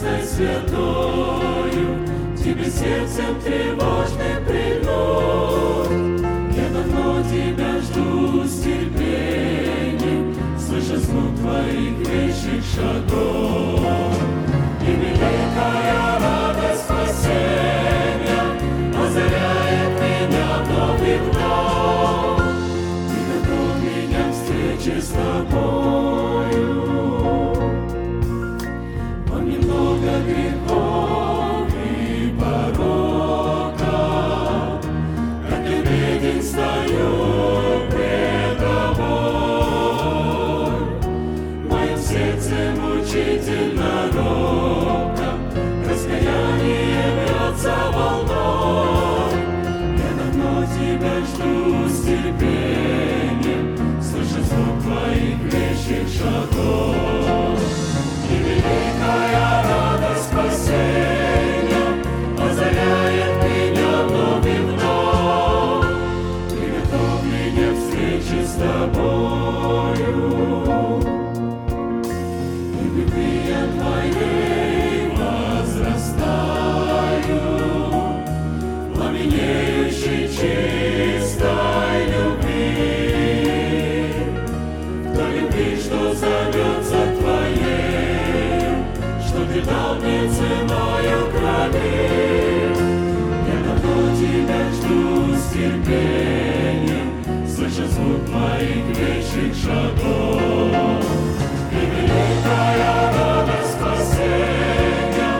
Чистой святою, Тебе сердцем тревожным прильнуть. Я давно Тебя жду с терпением, Слыша звук Твоих вещих шагов. Бьется волной. Я давно тебя жду с терпением, слыша звук твоих вещих шагов. Терпением, слыша звук моих вещих шагов. И великая радость спасения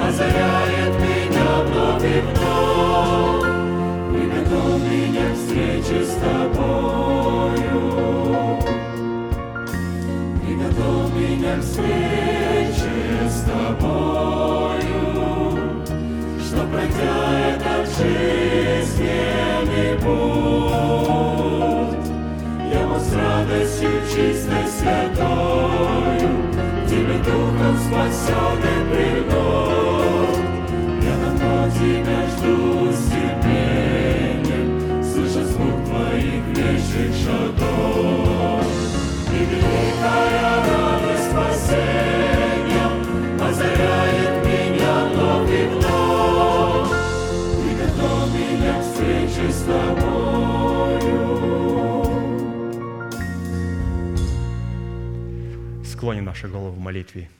озаряет меня вновь и вновь. Приготовь меня к встрече с тобою. Приготовь меня к встрече с тобою, Что пройдя этот жизненный путь, Я мог с радостью чистой святою Тебе духом спасенный придут. Я давно тебя жду с терпением, Слыша звук твоих вещих шагов. И наши головы в молитве.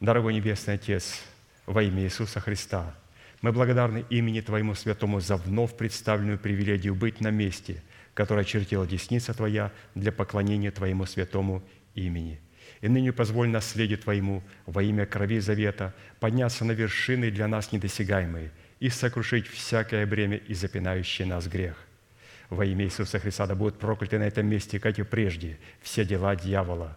Дорогой Небесный Отец, во имя Иисуса Христа, мы благодарны имени Твоему Святому за вновь представленную привилегию быть на месте, которое очертила десница Твоя для поклонения Твоему святому имени. И ныне позволь наследию Твоему во имя крови завета подняться на вершины для нас недосягаемые и сокрушить всякое бремя и запинающий нас грех. Во имя Иисуса Христа да будут прокляты на этом месте, как и прежде, все дела дьявола,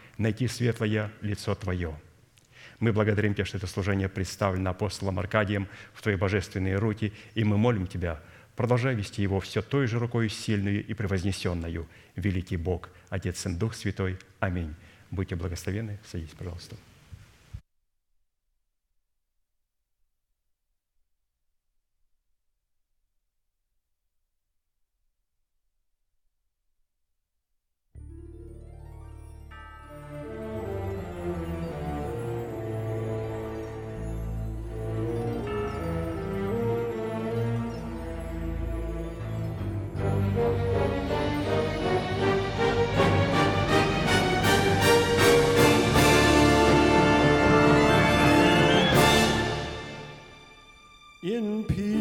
найти светлое лицо Твое. Мы благодарим Тебя, что это служение представлено апостолом Аркадием в Твои божественные руки, и мы молим Тебя, продолжай вести его все той же рукой сильную и превознесенную. Великий Бог, Отец, Сын, Дух Святой. Аминь. Будьте благословенны. Садитесь, пожалуйста. in peace.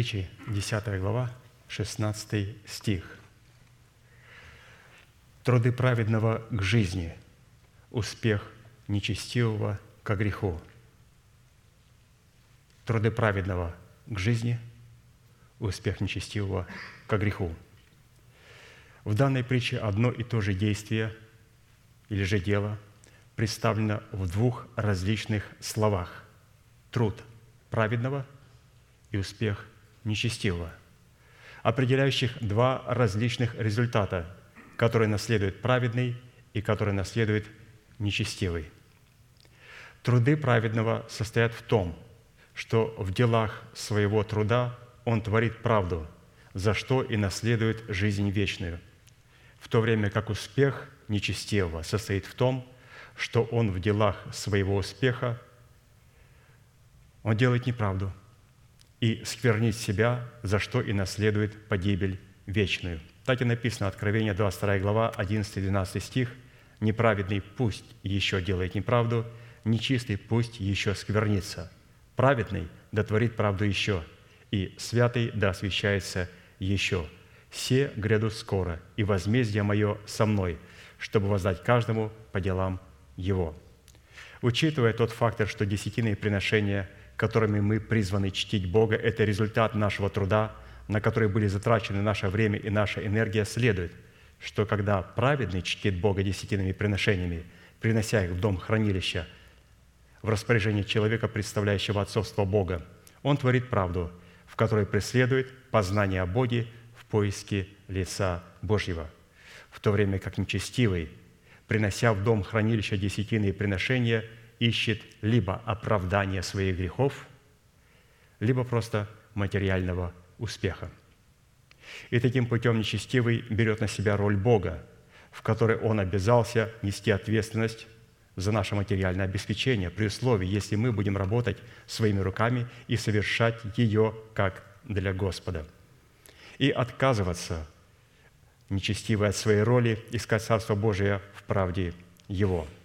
Притчи, 10 глава, 16 стих. «Труды праведного к жизни, успех нечестивого к греху». Труды праведного к жизни, успех нечестивого к греху. В данной притче одно и то же действие или же дело представлено в двух различных словах. Труд праведного и успех нечестивого, определяющих два различных результата, которые наследует праведный и которые наследует нечестивый. Труды праведного состоят в том, что в делах своего труда он творит правду, за что и наследует жизнь вечную, в то время как успех нечестивого состоит в том, что он в делах своего успеха он делает неправду и сквернит себя, за что и наследует погибель вечную. Так и написано, Откровение 22 глава, 11-12 стих. «Неправедный пусть еще делает неправду, нечистый пусть еще сквернится. Праведный дотворит правду еще, и святый да освящается еще. Все грядут скоро, и возмездие мое со мной, чтобы воздать каждому по делам его». Учитывая тот фактор, что десятины приношения – которыми мы призваны чтить Бога, это результат нашего труда, на который были затрачены наше время и наша энергия, следует, что когда праведный чтит Бога десятинными приношениями, принося их в дом хранилища, в распоряжение человека, представляющего отцовство Бога, он творит правду, в которой преследует познание о Боге в поиске лица Божьего, в то время как нечестивый, принося в дом хранилища десятины приношения – ищет либо оправдание своих грехов, либо просто материального успеха. И таким путем нечестивый берет на себя роль Бога, в которой он обязался нести ответственность за наше материальное обеспечение, при условии, если мы будем работать своими руками и совершать ее как для Господа. И отказываться нечестивой от своей роли искать Царство Божие в правде Его –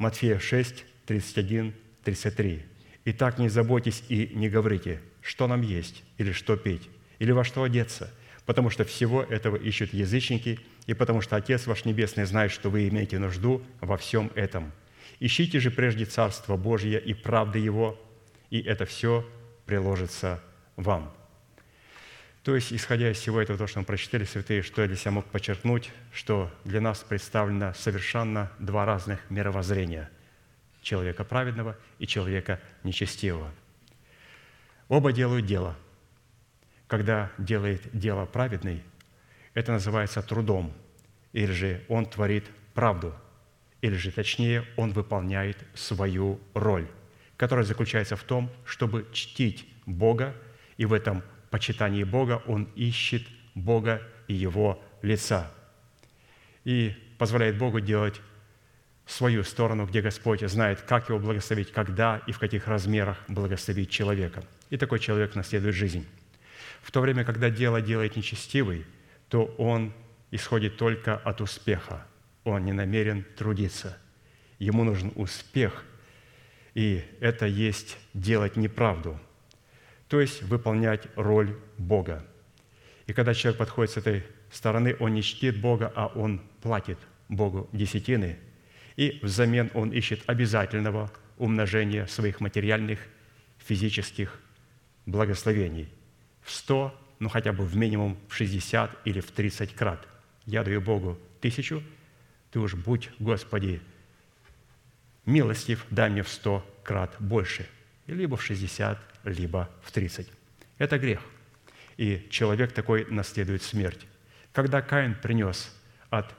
Матфея 6, 31, 33. «Итак, не заботьтесь и не говорите, что нам есть, или что петь, или во что одеться, потому что всего этого ищут язычники, и потому что Отец ваш Небесный знает, что вы имеете нужду во всем этом. Ищите же прежде Царство Божье и правды Его, и это все приложится вам». То есть, исходя из всего этого, то, что мы прочитали, святые, что я для себя мог подчеркнуть, что для нас представлено совершенно два разных мировоззрения – человека праведного и человека нечестивого. Оба делают дело. Когда делает дело праведный, это называется трудом, или же он творит правду, или же точнее, он выполняет свою роль, которая заключается в том, чтобы чтить Бога и в этом почитании Бога он ищет Бога и Его лица. И позволяет Богу делать свою сторону, где Господь знает, как его благословить, когда и в каких размерах благословить человека. И такой человек наследует жизнь. В то время, когда дело делает нечестивый, то он исходит только от успеха. Он не намерен трудиться. Ему нужен успех, и это есть делать неправду – то есть выполнять роль Бога. И когда человек подходит с этой стороны, он не чтит Бога, а он платит Богу десятины, и взамен он ищет обязательного умножения своих материальных, физических благословений в 100, ну хотя бы в минимум в 60 или в 30 крат. Я даю Богу тысячу, ты уж будь, Господи, милостив, дай мне в 100 крат больше, либо в 60, либо в 30. Это грех. И человек такой наследует смерть. Когда Каин принес от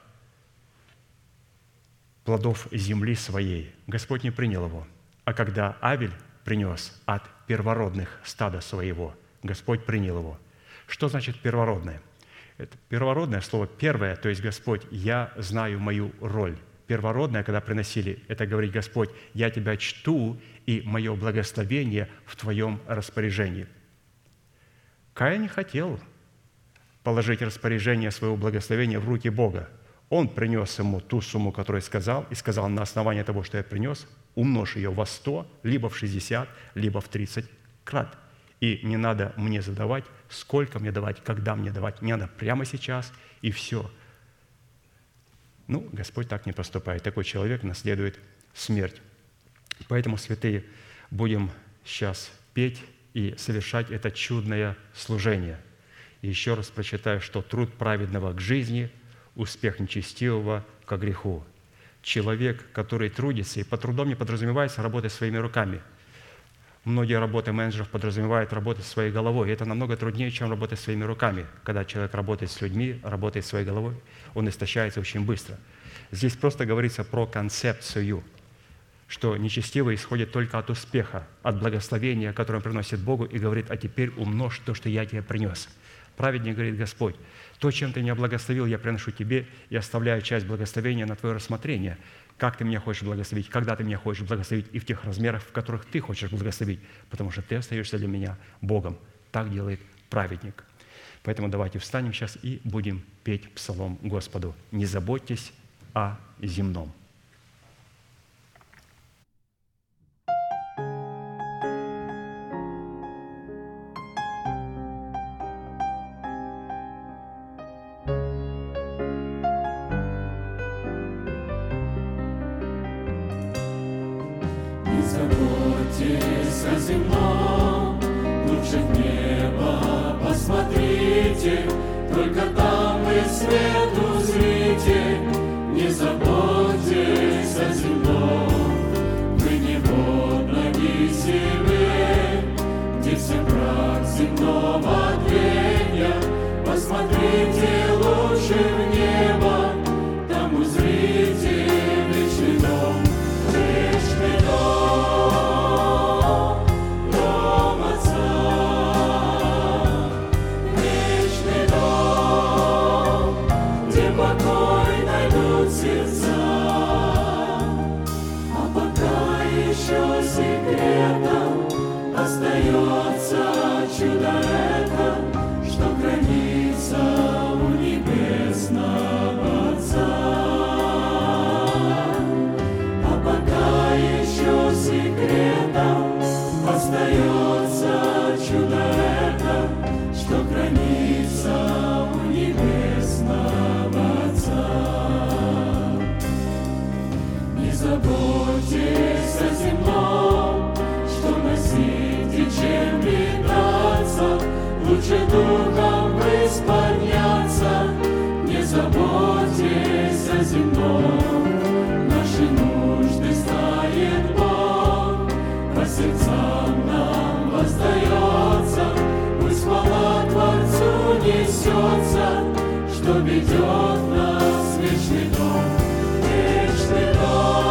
плодов земли своей, Господь не принял его. А когда Авель принес от первородных стада своего, Господь принял его. Что значит первородное? Это первородное слово первое, то есть Господь, я знаю мою роль. Первородное, когда приносили, это говорить, Господь, я Тебя чту и мое благословение в Твоем распоряжении. Каин не хотел положить распоряжение своего благословения в руки Бога. Он принес ему ту сумму, которую сказал, и сказал, на основании того, что я принес, умножь ее во сто, либо в 60, либо в 30 крат. И не надо мне задавать, сколько мне давать, когда мне давать. Не надо прямо сейчас, и все. Ну, Господь так не поступает. Такой человек наследует смерть. Поэтому, святые, будем сейчас петь и совершать это чудное служение. И еще раз прочитаю, что труд праведного к жизни, успех нечестивого к греху. Человек, который трудится, и по трудом не подразумевается работать своими руками. Многие работы менеджеров подразумевают работать своей головой. И это намного труднее, чем работать своими руками. Когда человек работает с людьми, работает своей головой, он истощается очень быстро. Здесь просто говорится про концепцию – что нечестивый исходит только от успеха, от благословения, которое он приносит Богу, и говорит, а теперь умножь то, что я тебе принес. Праведник говорит, Господь, то, чем ты меня благословил, я приношу тебе и оставляю часть благословения на твое рассмотрение. Как ты меня хочешь благословить, когда ты меня хочешь благословить, и в тех размерах, в которых ты хочешь благословить, потому что ты остаешься для меня Богом. Так делает праведник. Поэтому давайте встанем сейчас и будем петь псалом Господу. Не заботьтесь о земном. же духом исполняться, не заботьтесь о земном. Наши нужды знает Бог, по сердцам нам воздается, пусть хвала Творцу несется, что ведет нас в вечный дом, вечный дом.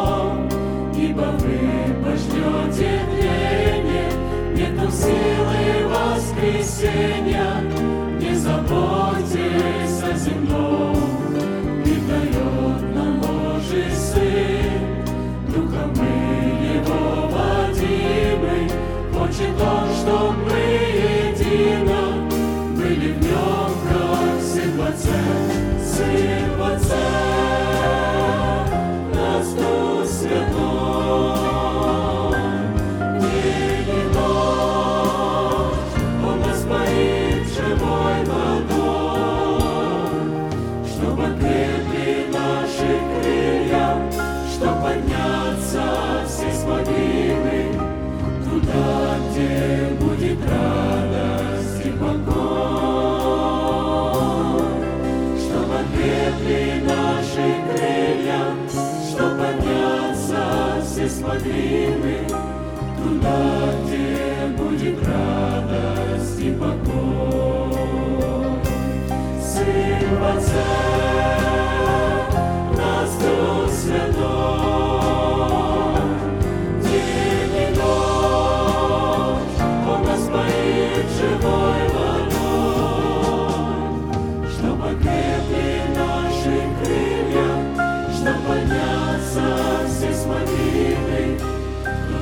смогли мы, туда тебе будет радость и покой. Сыпаться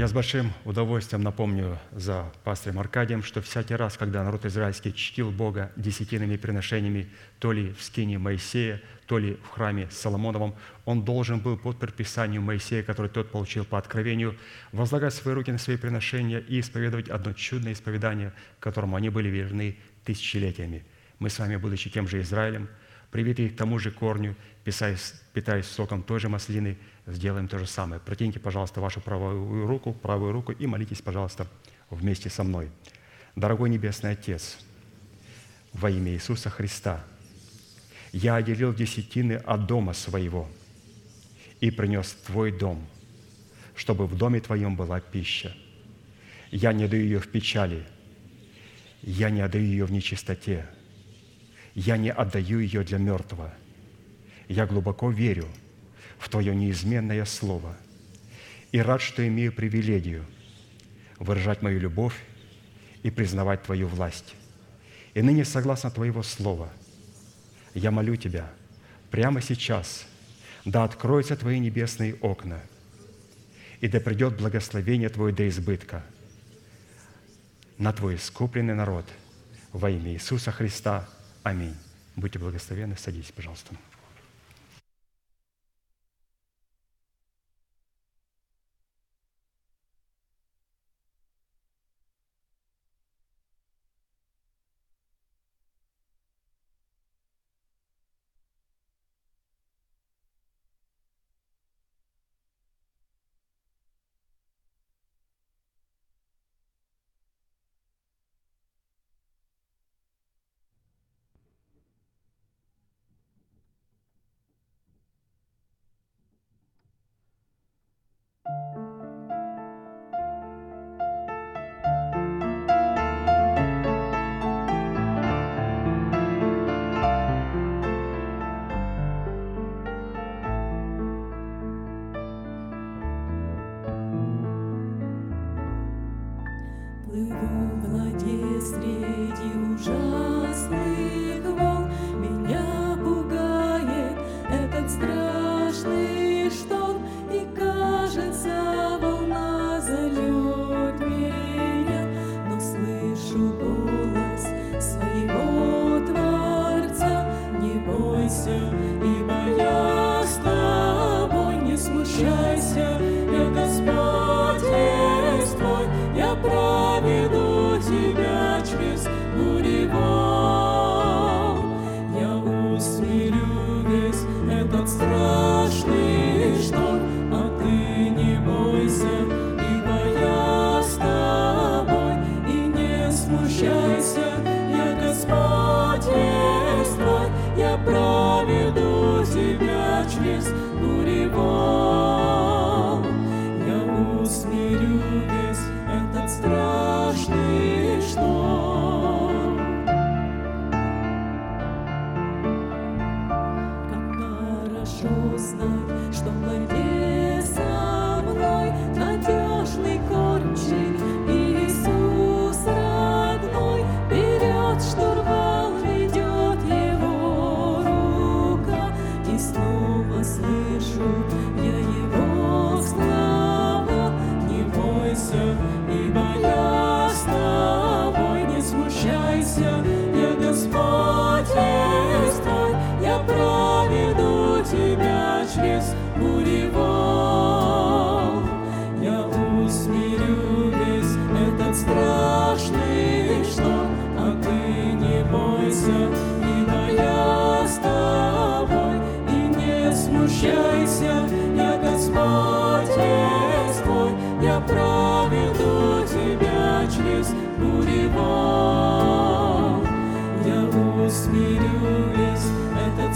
Я с большим удовольствием напомню за пастором Аркадием, что всякий раз, когда народ израильский чтил Бога десятинными приношениями, то ли в скине Моисея, то ли в храме Соломоновом, он должен был под предписанию Моисея, который тот получил по откровению, возлагать свои руки на свои приношения и исповедовать одно чудное исповедание, которому они были верны тысячелетиями. Мы с вами, будучи тем же Израилем, привитые к тому же корню, питаясь, соком той же маслины, сделаем то же самое. Протяните, пожалуйста, вашу правую руку, правую руку и молитесь, пожалуйста, вместе со мной. Дорогой Небесный Отец, во имя Иисуса Христа, я отделил десятины от дома своего и принес Твой дом, чтобы в доме Твоем была пища. Я не даю ее в печали, я не отдаю ее в нечистоте, я не отдаю ее для мертвого. Я глубоко верю – в Твое неизменное Слово и рад, что имею привилегию выражать мою любовь и признавать Твою власть. И ныне, согласно Твоего Слова, я молю Тебя прямо сейчас, да откроются Твои небесные окна, и да придет благословение Твое до избытка на Твой искупленный народ во имя Иисуса Христа. Аминь. Будьте благословенны. Садитесь, пожалуйста.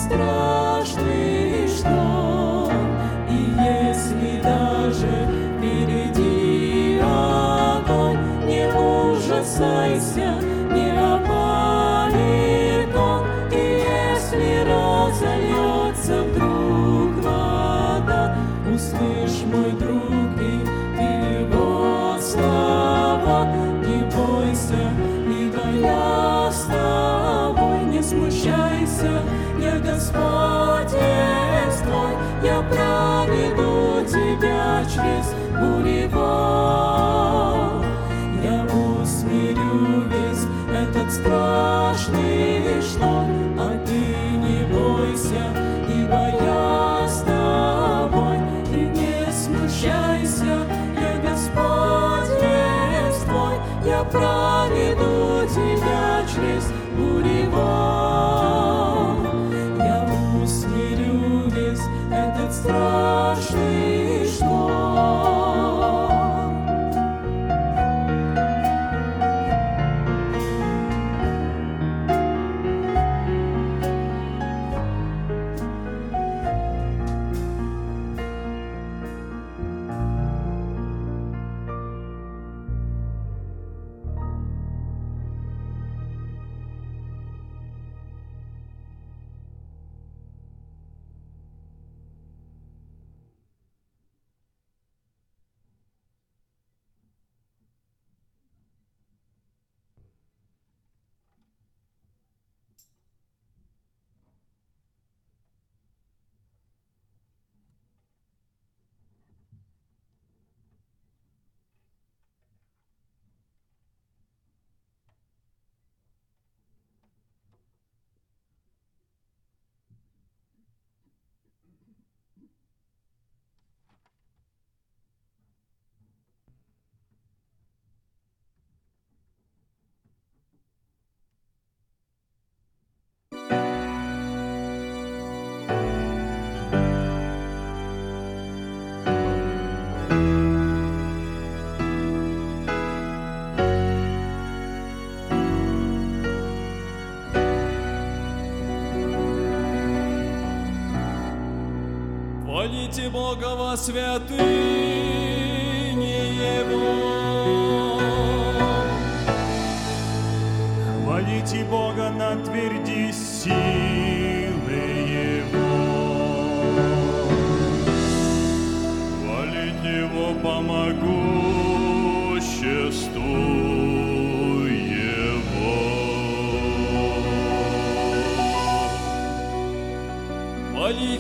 страшный. prova. Храните Бога во святых.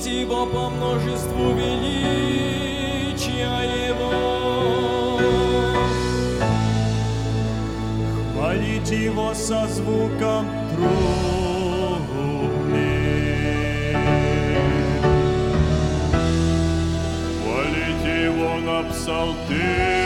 славить Его по множеству величия Его. Хвалить Его со звуком трубны. Хвалить Его на псалтырь.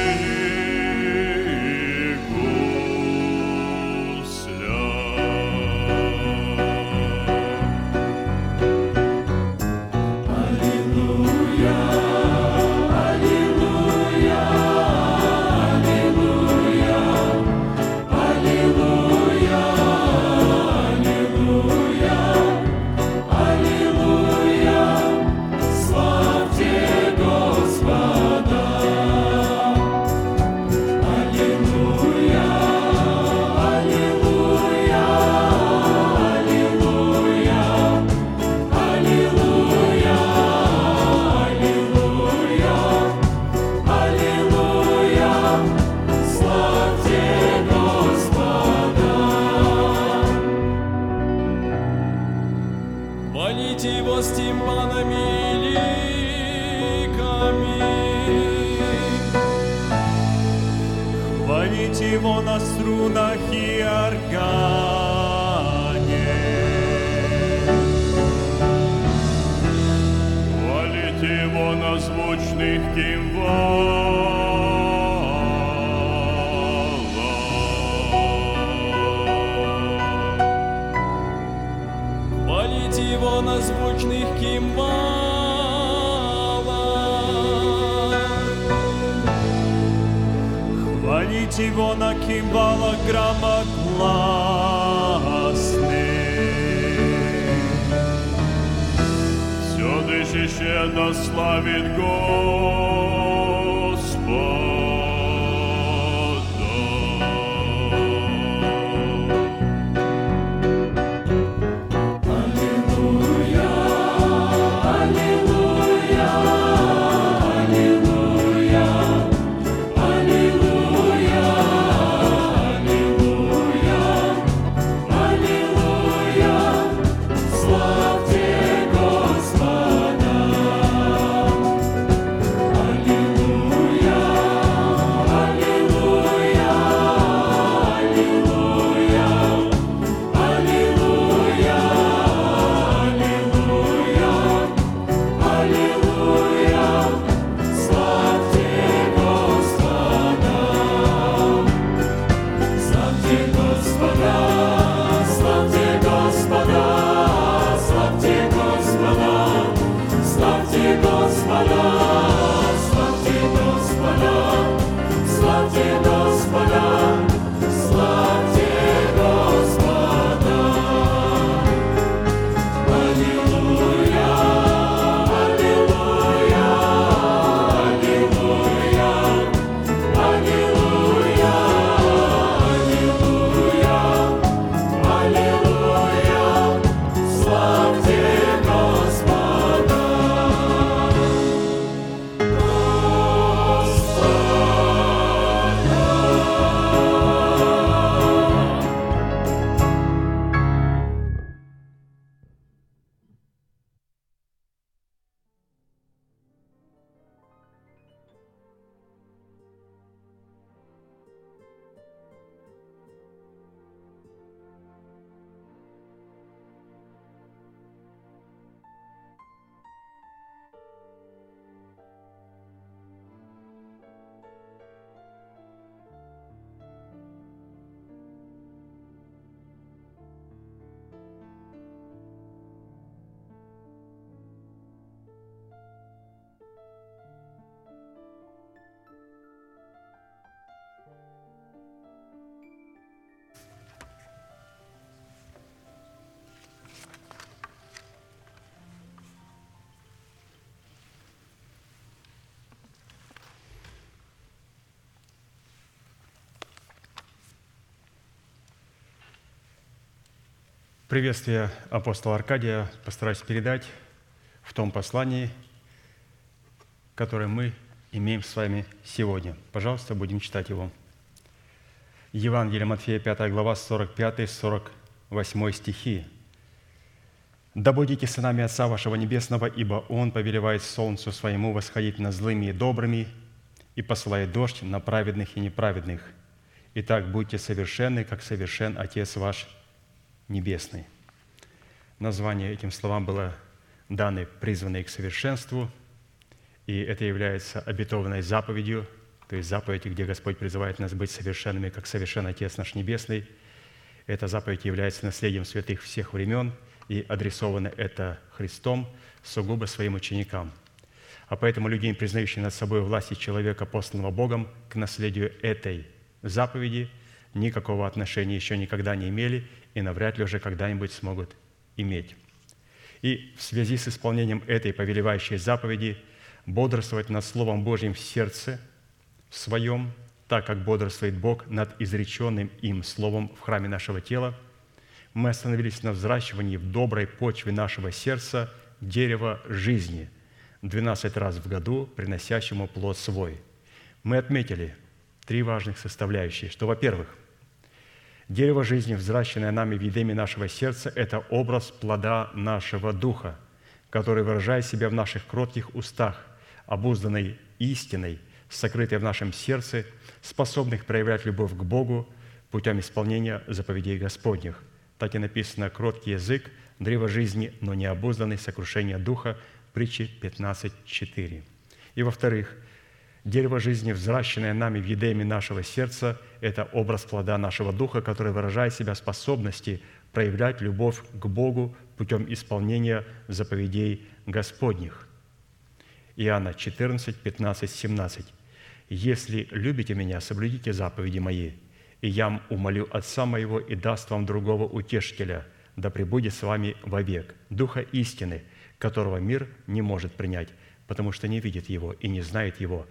Приветствие апостола Аркадия постараюсь передать в том послании, которое мы имеем с вами сегодня. Пожалуйста, будем читать его. Евангелие Матфея, 5 глава, 45-48 стихи. «Да будете сынами Отца вашего Небесного, ибо Он повелевает солнцу своему восходить на злыми и добрыми, и посылает дождь на праведных и неправедных. Итак, будьте совершенны, как совершен Отец ваш Небесный». Название этим словам было даны «призванные к совершенству», и это является обетованной заповедью – то есть заповедь, где Господь призывает нас быть совершенными, как совершен Отец наш Небесный. Эта заповедь является наследием святых всех времен, и адресовано это Христом сугубо своим ученикам. А поэтому люди, признающие над собой власти человека, посланного Богом, к наследию этой заповеди никакого отношения еще никогда не имели и навряд ли уже когда-нибудь смогут иметь. И в связи с исполнением этой повелевающей заповеди бодрствовать над Словом Божьим в сердце – своем, так как бодрствует Бог над изреченным им словом в храме нашего тела, мы остановились на взращивании в доброй почве нашего сердца дерева жизни, 12 раз в году приносящему плод свой. Мы отметили три важных составляющие, что, во-первых, дерево жизни, взращенное нами в едеме нашего сердца, это образ плода нашего духа, который выражает себя в наших кротких устах, обузданной истиной – сокрытые в нашем сердце, способных проявлять любовь к Богу путем исполнения заповедей Господних. Так и написано «кроткий язык, древо жизни, но не обузданный, сокрушение духа» притчи 15.4. И во-вторых, дерево жизни, взращенное нами в едеме нашего сердца, это образ плода нашего духа, который выражает себя способности проявлять любовь к Богу путем исполнения заповедей Господних. Иоанна 14, 15, 17. «Если любите Меня, соблюдите заповеди Мои, и я умолю Отца Моего и даст вам другого утешителя, да пребудет с вами вовек, Духа истины, которого мир не может принять, потому что не видит Его и не знает Его,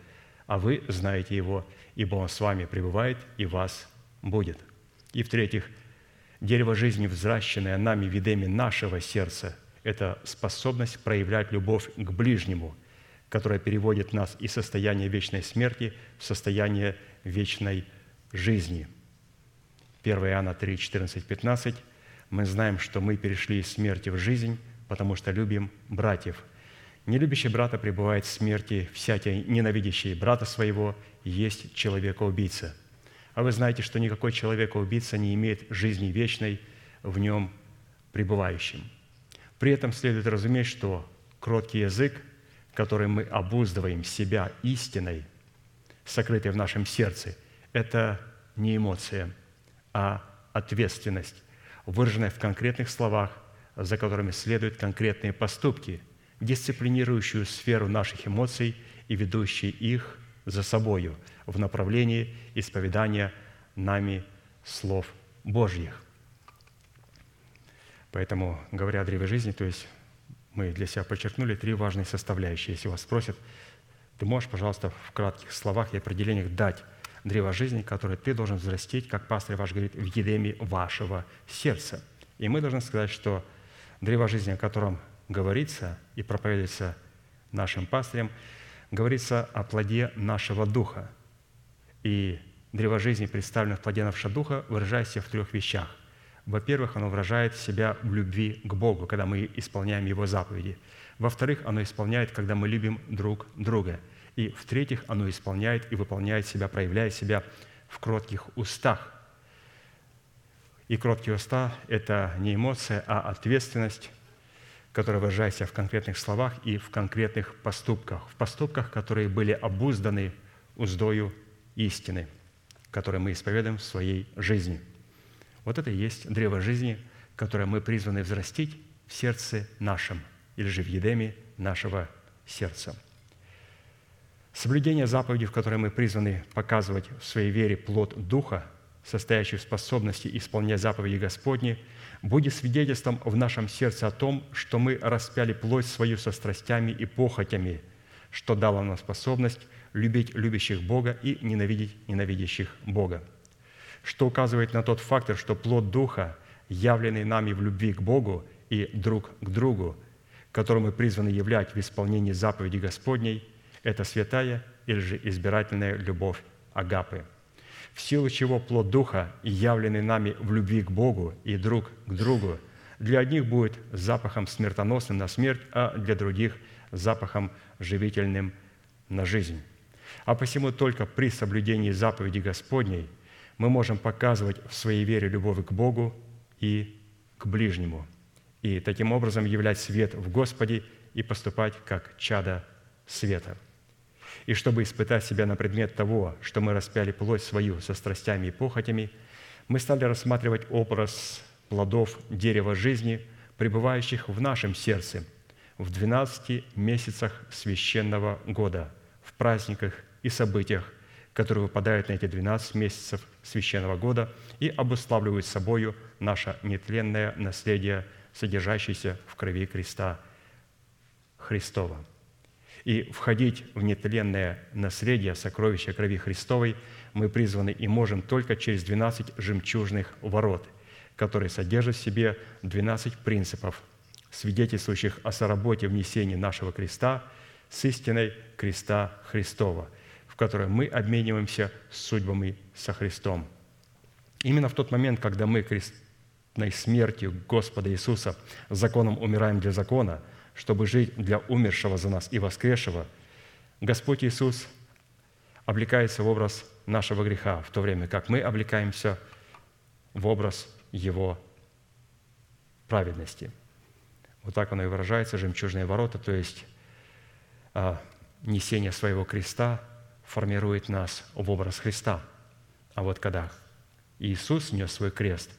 а вы знаете Его, ибо Он с вами пребывает и вас будет». И в-третьих, дерево жизни, взращенное нами видами нашего сердца, это способность проявлять любовь к ближнему – которая переводит нас из состояния вечной смерти в состояние вечной жизни. 1 Иоанна 3, 14, 15. Мы знаем, что мы перешли из смерти в жизнь, потому что любим братьев. Нелюбящий брата пребывает в смерти, всякий ненавидящий брата своего есть человека-убийца. А вы знаете, что никакой человека-убийца не имеет жизни вечной в нем пребывающим. При этом следует разуметь, что кроткий язык – которой мы обуздываем себя истиной, сокрытой в нашем сердце, это не эмоция, а ответственность, выраженная в конкретных словах, за которыми следуют конкретные поступки, дисциплинирующую сферу наших эмоций и ведущие их за собою в направлении исповедания нами слов Божьих. Поэтому, говоря о древе жизни, то есть мы для себя подчеркнули три важные составляющие. Если вас спросят, ты можешь, пожалуйста, в кратких словах и определениях дать древо жизни, которое ты должен взрастить, как пастор ваш говорит, в едеме вашего сердца. И мы должны сказать, что древо жизни, о котором говорится и проповедуется нашим пастырем, говорится о плоде нашего духа. И древо жизни, представленное в плоде нашего духа, выражается в трех вещах – во-первых, оно выражает себя в любви к Богу, когда мы исполняем Его заповеди. Во-вторых, оно исполняет, когда мы любим друг друга. И в-третьих, оно исполняет и выполняет себя, проявляет себя в кротких устах. И кроткие уста – это не эмоция, а ответственность, которая выражается в конкретных словах и в конкретных поступках, в поступках, которые были обузданы уздою истины, которые мы исповедуем в своей жизни – вот это и есть древо жизни, которое мы призваны взрастить в сердце нашем, или же в едеме нашего сердца. Соблюдение заповедей, в которой мы призваны показывать в своей вере плод Духа, состоящий в способности исполнять заповеди Господни, будет свидетельством в нашем сердце о том, что мы распяли плоть свою со страстями и похотями, что дало нам способность любить любящих Бога и ненавидеть ненавидящих Бога. Что указывает на тот фактор, что плод Духа явленный нами в любви к Богу и друг к другу, который мы призваны являть в исполнении заповеди Господней, это святая или же избирательная любовь Агапы, в силу чего плод Духа, явленный нами в любви к Богу и друг к другу, для одних будет запахом смертоносным на смерть, а для других – запахом живительным на жизнь. А посему только при соблюдении заповеди Господней мы можем показывать в своей вере любовь к Богу и к ближнему, и таким образом являть свет в Господе и поступать как чада света. И чтобы испытать себя на предмет того, что мы распяли плоть свою со страстями и похотями, мы стали рассматривать образ плодов дерева жизни, пребывающих в нашем сердце в 12 месяцах священного года, в праздниках и событиях, которые выпадают на эти 12 месяцев священного года и обуславливают собою наше нетленное наследие, содержащееся в крови креста Христова. И входить в нетленное наследие, сокровища крови Христовой мы призваны и можем только через 12 жемчужных ворот – который содержит в себе 12 принципов, свидетельствующих о соработе внесения нашего креста с истиной креста Христова, в которой мы обмениваемся судьбами со Христом. Именно в тот момент, когда мы крестной смертью Господа Иисуса законом умираем для закона, чтобы жить для умершего за нас и воскресшего, Господь Иисус облекается в образ нашего греха, в то время как мы облекаемся в образ его праведности. Вот так оно и выражается, жемчужные ворота, то есть а, несение своего креста формирует нас в образ Христа. А вот когда Иисус нес свой крест,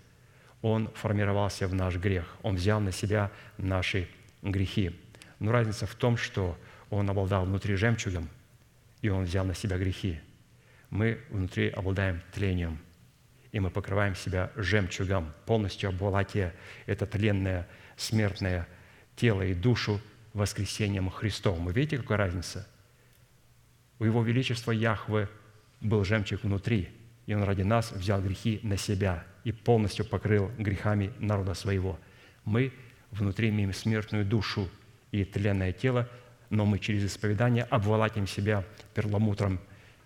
Он формировался в наш грех, Он взял на себя наши грехи. Но разница в том, что Он обладал внутри жемчугом, и Он взял на себя грехи. Мы внутри обладаем тлением – и мы покрываем себя жемчугом, полностью обволакивая это тленное, смертное тело и душу воскресением Христовым. Вы видите, какая разница? У Его Величества Яхвы был жемчуг внутри, и Он ради нас взял грехи на себя и полностью покрыл грехами народа своего. Мы внутри имеем смертную душу и тленное тело, но мы через исповедание обволакиваем себя перламутром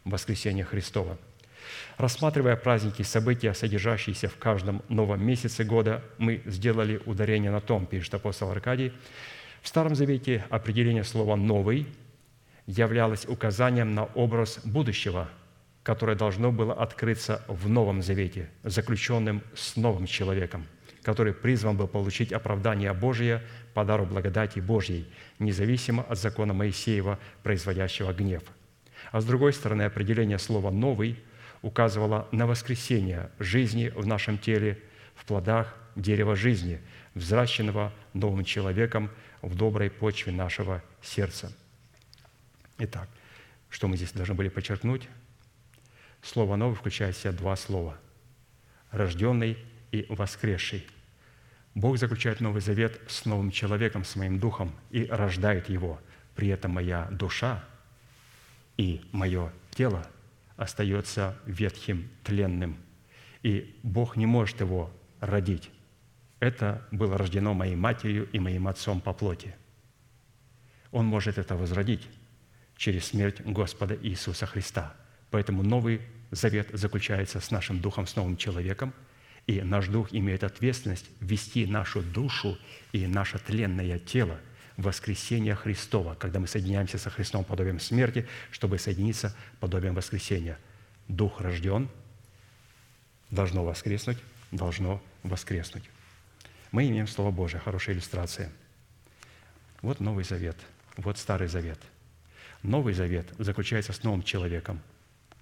воскресения Христова – Рассматривая праздники и события, содержащиеся в каждом новом месяце года, мы сделали ударение на том, пишет апостол Аркадий, в Старом Завете определение слова «новый» являлось указанием на образ будущего, которое должно было открыться в Новом Завете, заключенным с новым человеком, который призван был получить оправдание Божие по дару благодати Божьей, независимо от закона Моисеева, производящего гнев. А с другой стороны, определение слова «новый» – указывала на воскресение жизни в нашем теле, в плодах дерева жизни, взращенного новым человеком в доброй почве нашего сердца. Итак, что мы здесь должны были подчеркнуть? Слово «новый» включает в себя два слова – «рожденный» и «воскресший». Бог заключает Новый Завет с новым человеком, с моим духом и рождает его. При этом моя душа и мое тело – остается ветхим, тленным, и Бог не может его родить. Это было рождено моей матерью и моим отцом по плоти. Он может это возродить через смерть Господа Иисуса Христа. Поэтому Новый Завет заключается с нашим духом, с новым человеком, и наш дух имеет ответственность вести нашу душу и наше тленное тело – воскресения Христова, когда мы соединяемся со Христом подобием смерти, чтобы соединиться подобием воскресения. Дух рожден, должно воскреснуть, должно воскреснуть. Мы имеем Слово Божие, хорошая иллюстрация. Вот Новый Завет, вот Старый Завет. Новый Завет заключается с новым человеком.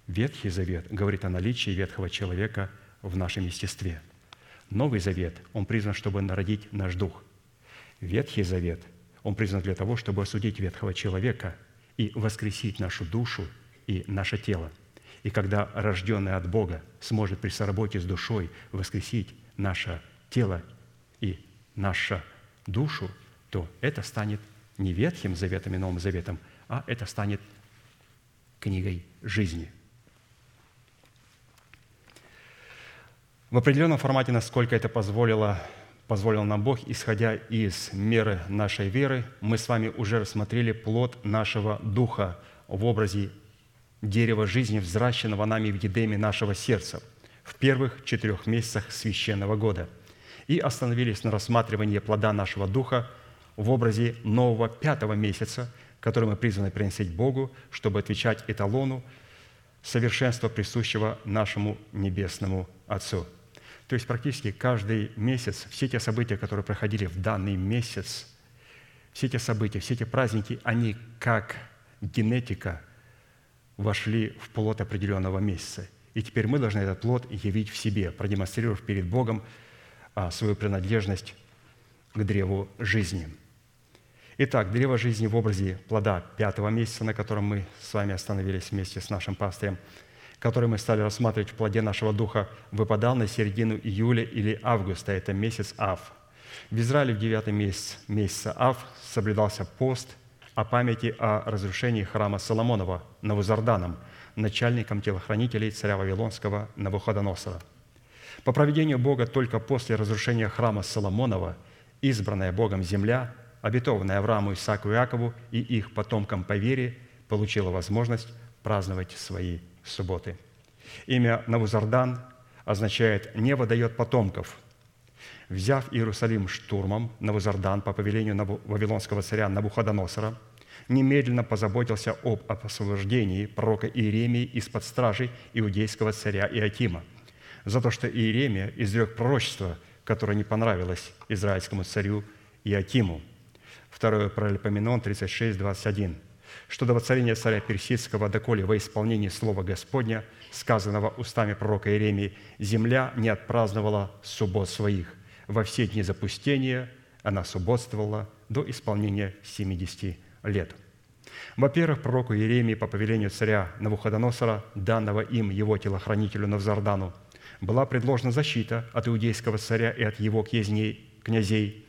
Ветхий Завет говорит о наличии ветхого человека в нашем естестве. Новый Завет, он призван, чтобы народить наш дух. Ветхий Завет – он призван для того, чтобы осудить ветхого человека и воскресить нашу душу и наше тело. И когда рожденный от Бога сможет при соработе с душой воскресить наше тело и нашу душу, то это станет не Ветхим Заветом и Новым Заветом, а это станет книгой жизни. В определенном формате, насколько это позволило, позволил нам Бог, исходя из меры нашей веры, мы с вами уже рассмотрели плод нашего духа в образе дерева жизни, взращенного нами в едеме нашего сердца в первых четырех месяцах священного года и остановились на рассматривании плода нашего духа в образе нового пятого месяца, который мы призваны приносить Богу, чтобы отвечать эталону совершенства, присущего нашему Небесному Отцу. То есть практически каждый месяц все те события, которые проходили в данный месяц, все эти события, все эти праздники, они как генетика вошли в плод определенного месяца. И теперь мы должны этот плод явить в себе, продемонстрировав перед Богом а, свою принадлежность к древу жизни – Итак, древо жизни в образе плода пятого месяца, на котором мы с вами остановились вместе с нашим пастырем, который мы стали рассматривать в плоде нашего духа, выпадал на середину июля или августа, это месяц Ав. В Израиле в девятый месяц, месяца Ав соблюдался пост о памяти о разрушении храма Соломонова Навузарданом, начальником телохранителей царя Вавилонского Навуходоносора. По проведению Бога только после разрушения храма Соломонова избранная Богом земля – обетованная Аврааму, Исааку и Иакову и их потомкам по вере, получила возможность праздновать свои субботы. Имя Навузардан означает «небо дает потомков». Взяв Иерусалим штурмом, Навузардан по повелению вавилонского царя Навуходоносора немедленно позаботился об освобождении пророка Иеремии из-под стражи иудейского царя Иакима, за то, что Иеремия изрек пророчество, которое не понравилось израильскому царю Иакиму – 2 Паралипоменон 36, 21, что до воцарения царя Персидского, доколе во исполнении слова Господня, сказанного устами пророка Иеремии, земля не отпраздновала суббот своих. Во все дни запустения она субботствовала до исполнения 70 лет. Во-первых, пророку Иеремии по повелению царя Навуходоносора, данного им его телохранителю Навзардану, была предложена защита от иудейского царя и от его князей,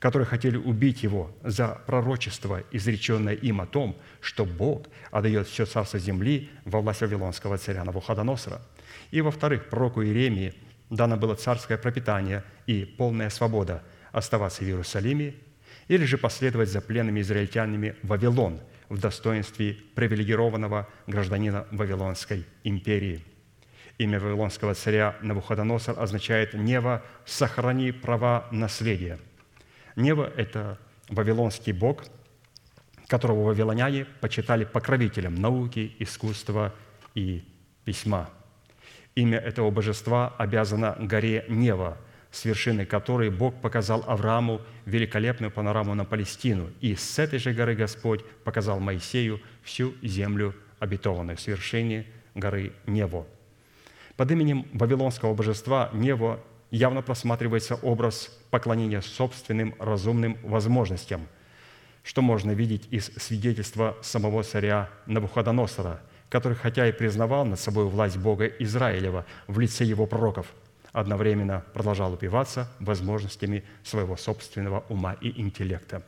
которые хотели убить его за пророчество, изреченное им о том, что Бог отдает все царство земли во власть Вавилонского царя Навуходоносора. И, во-вторых, пророку Иеремии дано было царское пропитание и полная свобода оставаться в Иерусалиме или же последовать за пленными израильтянами Вавилон в достоинстве привилегированного гражданина Вавилонской империи. Имя Вавилонского царя Навуходоносор означает «Нева, сохрани права наследия». Нева – это вавилонский бог, которого вавилоняне почитали покровителем науки, искусства и письма. Имя этого божества обязано горе Нева, с вершины которой Бог показал Аврааму великолепную панораму на Палестину. И с этой же горы Господь показал Моисею всю землю обетованную, с вершины горы Нево. Под именем вавилонского божества Нево явно просматривается образ поклонения собственным разумным возможностям, что можно видеть из свидетельства самого царя Навуходоносора, который, хотя и признавал над собой власть Бога Израилева в лице его пророков, одновременно продолжал упиваться возможностями своего собственного ума и интеллекта.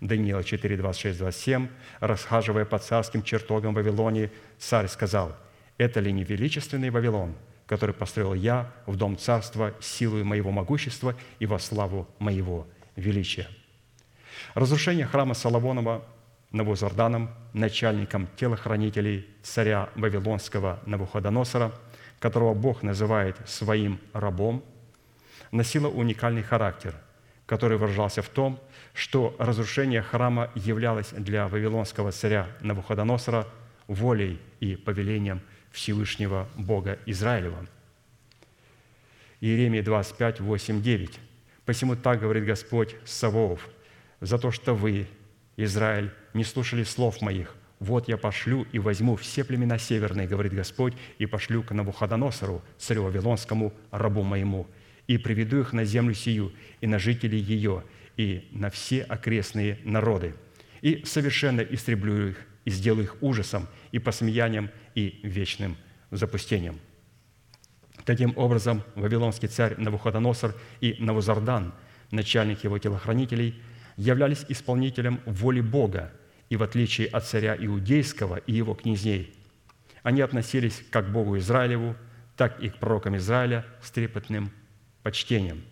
Даниила 4, 26, 27, расхаживая по царским чертогам Вавилонии, царь сказал, «Это ли не величественный Вавилон, который построил я в дом царства силой моего могущества и во славу моего величия». Разрушение храма Соломонова Навузарданом, начальником телохранителей царя Вавилонского Навуходоносора, которого Бог называет своим рабом, носило уникальный характер, который выражался в том, что разрушение храма являлось для вавилонского царя Навуходоносора волей и повелением Всевышнего Бога Израилева. Иеремия 25, 8, 9. «Посему так говорит Господь Савоов, за то, что вы, Израиль, не слушали слов моих, вот я пошлю и возьму все племена северные, говорит Господь, и пошлю к Навуходоносору, царю Вавилонскому, рабу моему, и приведу их на землю сию, и на жителей ее, и на все окрестные народы, и совершенно истреблю их, и сделаю их ужасом, и посмеянием, и вечным запустением». Таким образом, вавилонский царь Навуходоносор и Навузардан, начальник его телохранителей, являлись исполнителем воли Бога, и в отличие от царя Иудейского и его князей, они относились как к Богу Израилеву, так и к пророкам Израиля с трепетным почтением.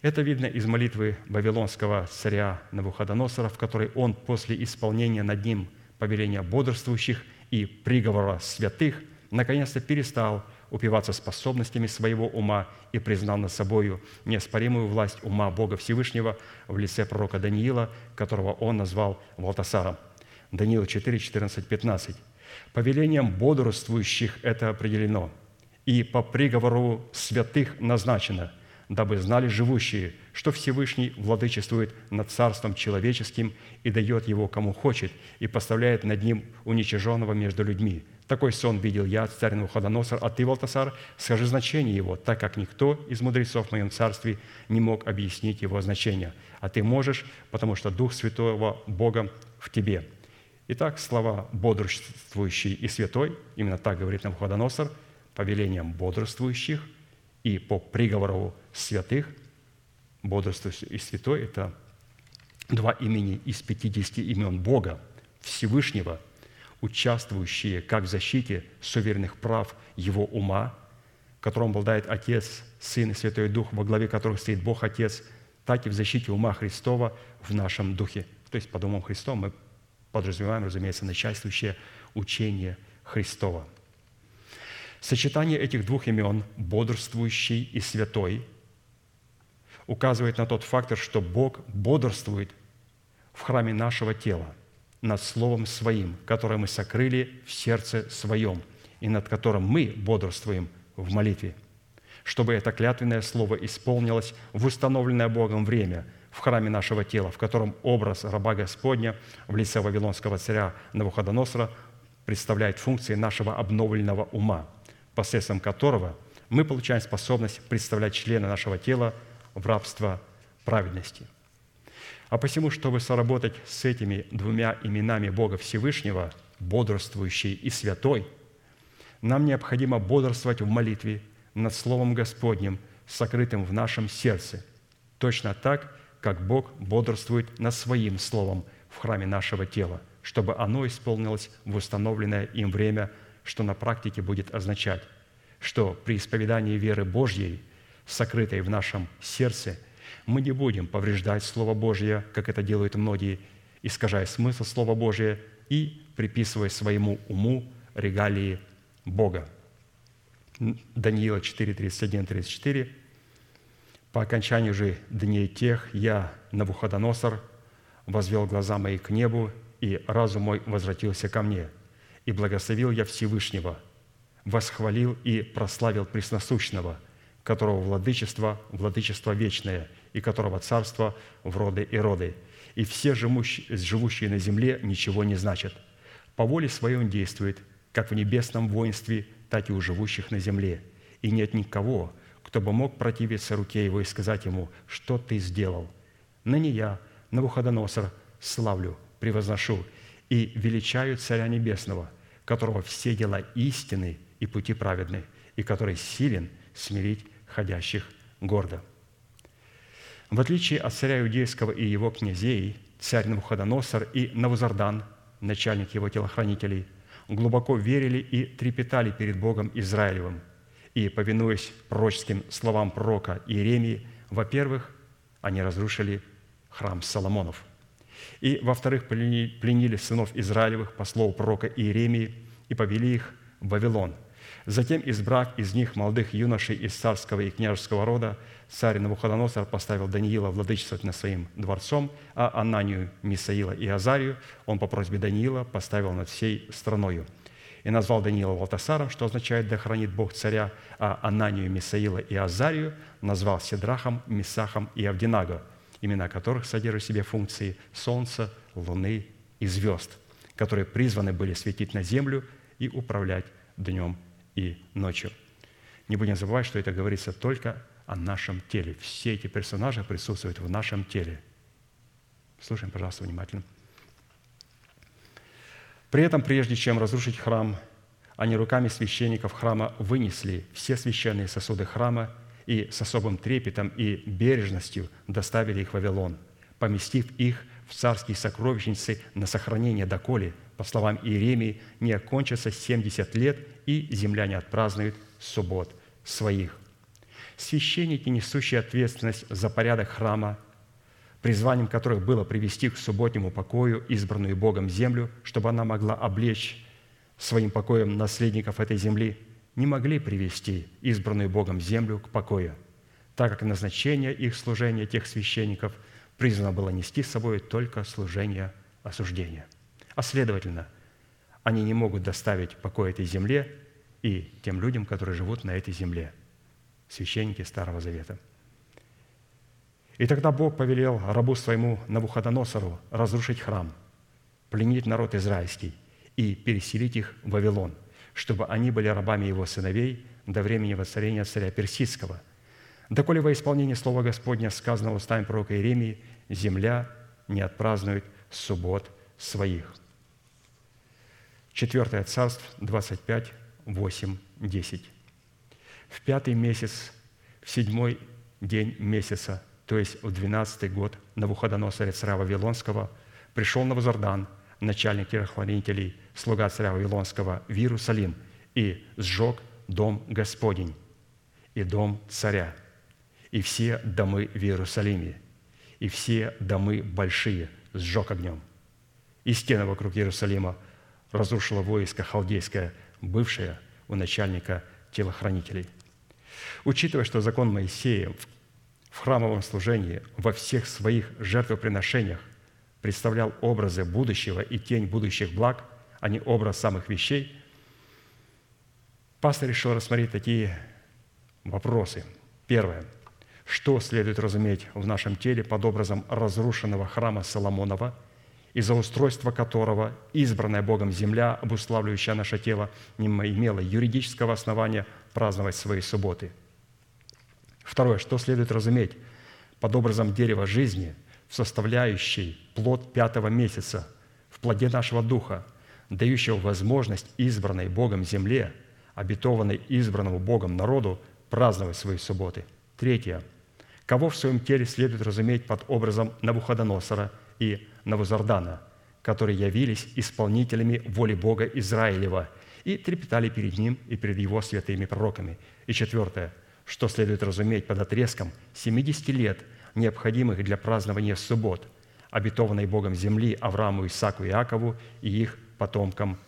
Это видно из молитвы вавилонского царя Навуходоносора, в которой он после исполнения над ним повеления бодрствующих и приговора святых наконец-то перестал упиваться способностями своего ума и признал над собою неоспоримую власть ума Бога Всевышнего в лице пророка Даниила, которого он назвал Валтасаром. Даниил 4, 14, 15. Повелением бодрствующих это определено, и по приговору святых назначено, дабы знали живущие, что Всевышний владычествует над царством человеческим и дает его кому хочет, и поставляет над ним уничиженного между людьми – такой сон видел я, царь Навуходоносор, а ты, Валтасар, скажи значение его, так как никто из мудрецов в моем царстве не мог объяснить его значение. А ты можешь, потому что Дух Святого Бога в тебе». Итак, слова «бодрствующий» и «святой», именно так говорит Навуходоносор, повелением бодрствующих и по приговору святых, бодрствующий и святой – это два имени из 50 имен Бога, Всевышнего – участвующие как в защите суверенных прав Его ума, которым обладает Отец, Сын и Святой Дух, во главе которых стоит Бог Отец, так и в защите ума Христова в нашем духе. То есть под умом Христом мы подразумеваем, разумеется, начальствующее учение Христова. Сочетание этих двух имен, бодрствующий и святой, указывает на тот фактор, что Бог бодрствует в храме нашего тела – над Словом Своим, которое мы сокрыли в сердце Своем и над которым мы бодрствуем в молитве, чтобы это клятвенное Слово исполнилось в установленное Богом время в храме нашего тела, в котором образ раба Господня в лице Вавилонского царя Навуходоносора представляет функции нашего обновленного ума, посредством которого мы получаем способность представлять члены нашего тела в рабство праведности – а посему, чтобы соработать с этими двумя именами Бога Всевышнего, бодрствующий и святой, нам необходимо бодрствовать в молитве над Словом Господним, сокрытым в нашем сердце, точно так, как Бог бодрствует над Своим Словом в храме нашего тела, чтобы оно исполнилось в установленное им время, что на практике будет означать, что при исповедании веры Божьей, сокрытой в нашем сердце – мы не будем повреждать Слово Божье, как это делают многие, искажая смысл Слова Божия и приписывая своему уму регалии Бога. Даниила 4, 31, 34. «По окончанию же дней тех я, Навуходоносор, возвел глаза мои к небу, и разум мой возвратился ко мне, и благословил я Всевышнего, восхвалил и прославил Пресносущного, которого владычество – владычество вечное, и которого царство в роды и роды. И все живущие на земле ничего не значат. По воле своей он действует, как в небесном воинстве, так и у живущих на земле. И нет никого, кто бы мог противиться руке его и сказать ему, что ты сделал. Ныне я, Навуходоносор, славлю, превозношу и величаю Царя Небесного, которого все дела истины и пути праведны, и который силен смирить ходящих гордо. В отличие от царя Иудейского и его князей, царь Навуходоносор и Навузардан, начальник его телохранителей, глубоко верили и трепетали перед Богом Израилевым. И, повинуясь пророческим словам пророка Иеремии, во-первых, они разрушили храм Соломонов. И, во-вторых, пленили сынов Израилевых по слову пророка Иеремии и повели их в Вавилон – Затем, избрав из них молодых юношей из царского и княжеского рода, царь Навуходоносор поставил Даниила владычествовать над своим дворцом, а Ананию, Мисаила и Азарию он по просьбе Даниила поставил над всей страною. И назвал Даниила Валтасаром, что означает «да хранит Бог царя», а Ананию, Мисаила и Азарию назвал Седрахом, Мисахом и Авдинаго, имена которых содержат в себе функции солнца, луны и звезд, которые призваны были светить на землю и управлять днем и ночью. Не будем забывать, что это говорится только о нашем теле. Все эти персонажи присутствуют в нашем теле. Слушаем, пожалуйста, внимательно. При этом, прежде чем разрушить храм, они руками священников храма вынесли все священные сосуды храма и с особым трепетом и бережностью доставили их в Вавилон, поместив их в царские сокровищницы на сохранение доколе, по словам Иеремии, не окончится 70 лет, и земляне отпразднуют суббот своих. Священники, несущие ответственность за порядок храма, призванием которых было привести к субботнему покою избранную Богом землю, чтобы она могла облечь своим покоем наследников этой земли, не могли привести избранную Богом землю к покою, так как назначение их служения, тех священников, призвано было нести с собой только служение осуждения. А следовательно, они не могут доставить покой этой земле и тем людям, которые живут на этой земле, священники Старого Завета – и тогда Бог повелел рабу своему Навуходоносору разрушить храм, пленить народ израильский и переселить их в Вавилон, чтобы они были рабами его сыновей до времени воцарения царя Персидского. Доколе во исполнение слова Господня, сказанного устами пророка Иеремии, земля не отпразднует суббот своих. Четвертое царство, 25, 8, 10. В пятый месяц, в седьмой день месяца, то есть в 12 год Навуходоносоря царя Вавилонского, пришел Навузардан, начальник телохранителей, слуга царя Вавилонского, в Иерусалим и сжег дом Господень и дом царя, и все домы в Иерусалиме, и все домы большие сжег огнем. И стены вокруг Иерусалима разрушило войско халдейское, бывшее у начальника телохранителей. Учитывая, что закон Моисея в храмовом служении во всех своих жертвоприношениях представлял образы будущего и тень будущих благ, а не образ самых вещей, пастор решил рассмотреть такие вопросы. Первое. Что следует разуметь в нашем теле под образом разрушенного храма Соломонова, из-за устройства которого избранная Богом земля, обуславливающая наше тело, не имела юридического основания праздновать свои субботы – Второе, что следует разуметь под образом дерева жизни составляющей плод пятого месяца, в плоде нашего духа, дающего возможность избранной Богом земле, обетованной избранному Богом народу, праздновать свои субботы. Третье. Кого в своем теле следует разуметь под образом Навуходоносора и Навузардана, которые явились исполнителями воли Бога Израилева и трепетали перед Ним и перед Его святыми пророками. И четвертое – что следует разуметь под отрезком 70 лет, необходимых для празднования суббот, обетованной Богом земли Аврааму, Исааку и Иакову и их потомкам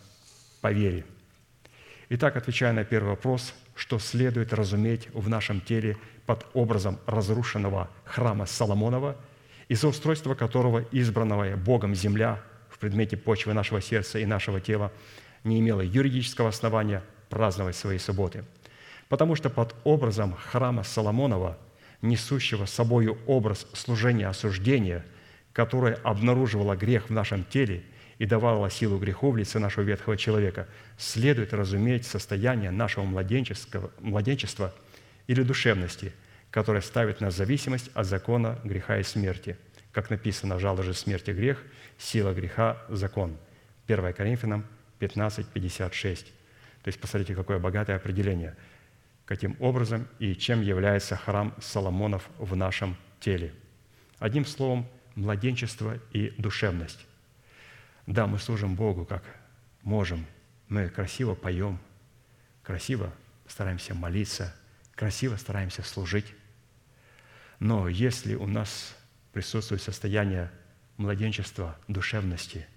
по вере. Итак, отвечая на первый вопрос, что следует разуметь в нашем теле под образом разрушенного храма Соломонова, из-за устройства которого избранная Богом земля в предмете почвы нашего сердца и нашего тела не имела юридического основания праздновать свои субботы – Потому что под образом храма Соломонова, несущего собою образ служения осуждения, которое обнаруживало грех в нашем теле и давало силу греху в лице нашего ветхого человека, следует разуметь состояние нашего младенческого, младенчества или душевности, которое ставит нас в зависимость от закона греха и смерти. Как написано, «Жало же смерти грех, сила греха – закон». 1 Коринфянам 15, 56. То есть, посмотрите, какое богатое определение – каким образом и чем является храм Соломонов в нашем теле. Одним словом, младенчество и душевность. Да, мы служим Богу, как можем. Мы красиво поем, красиво стараемся молиться, красиво стараемся служить. Но если у нас присутствует состояние младенчества, душевности,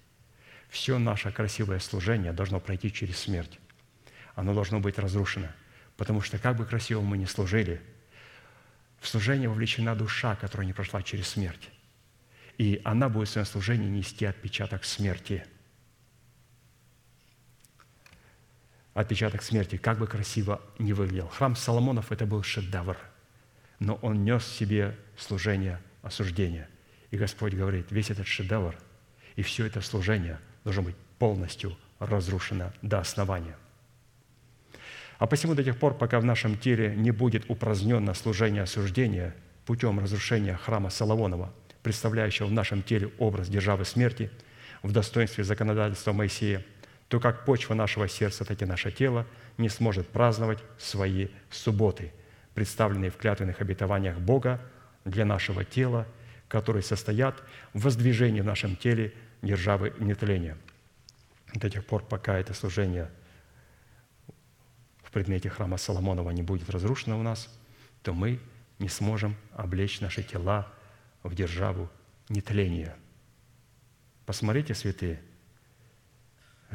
все наше красивое служение должно пройти через смерть. Оно должно быть разрушено – Потому что как бы красиво мы ни служили, в служение вовлечена душа, которая не прошла через смерть. И она будет в своем служении нести отпечаток смерти. Отпечаток смерти, как бы красиво ни выглядел. Храм Соломонов – это был шедевр, но он нес в себе служение осуждения. И Господь говорит, весь этот шедевр и все это служение должно быть полностью разрушено до основания. А посему до тех пор, пока в нашем теле не будет упразднено служение осуждения путем разрушения храма Соломонова, представляющего в нашем теле образ державы смерти в достоинстве законодательства Моисея, то как почва нашего сердца, так и наше тело не сможет праздновать свои субботы, представленные в клятвенных обетованиях Бога для нашего тела, которые состоят в воздвижении в нашем теле державы нетления. До тех пор, пока это служение – предмете храма Соломонова не будет разрушено у нас, то мы не сможем облечь наши тела в державу нетления. Посмотрите, святые,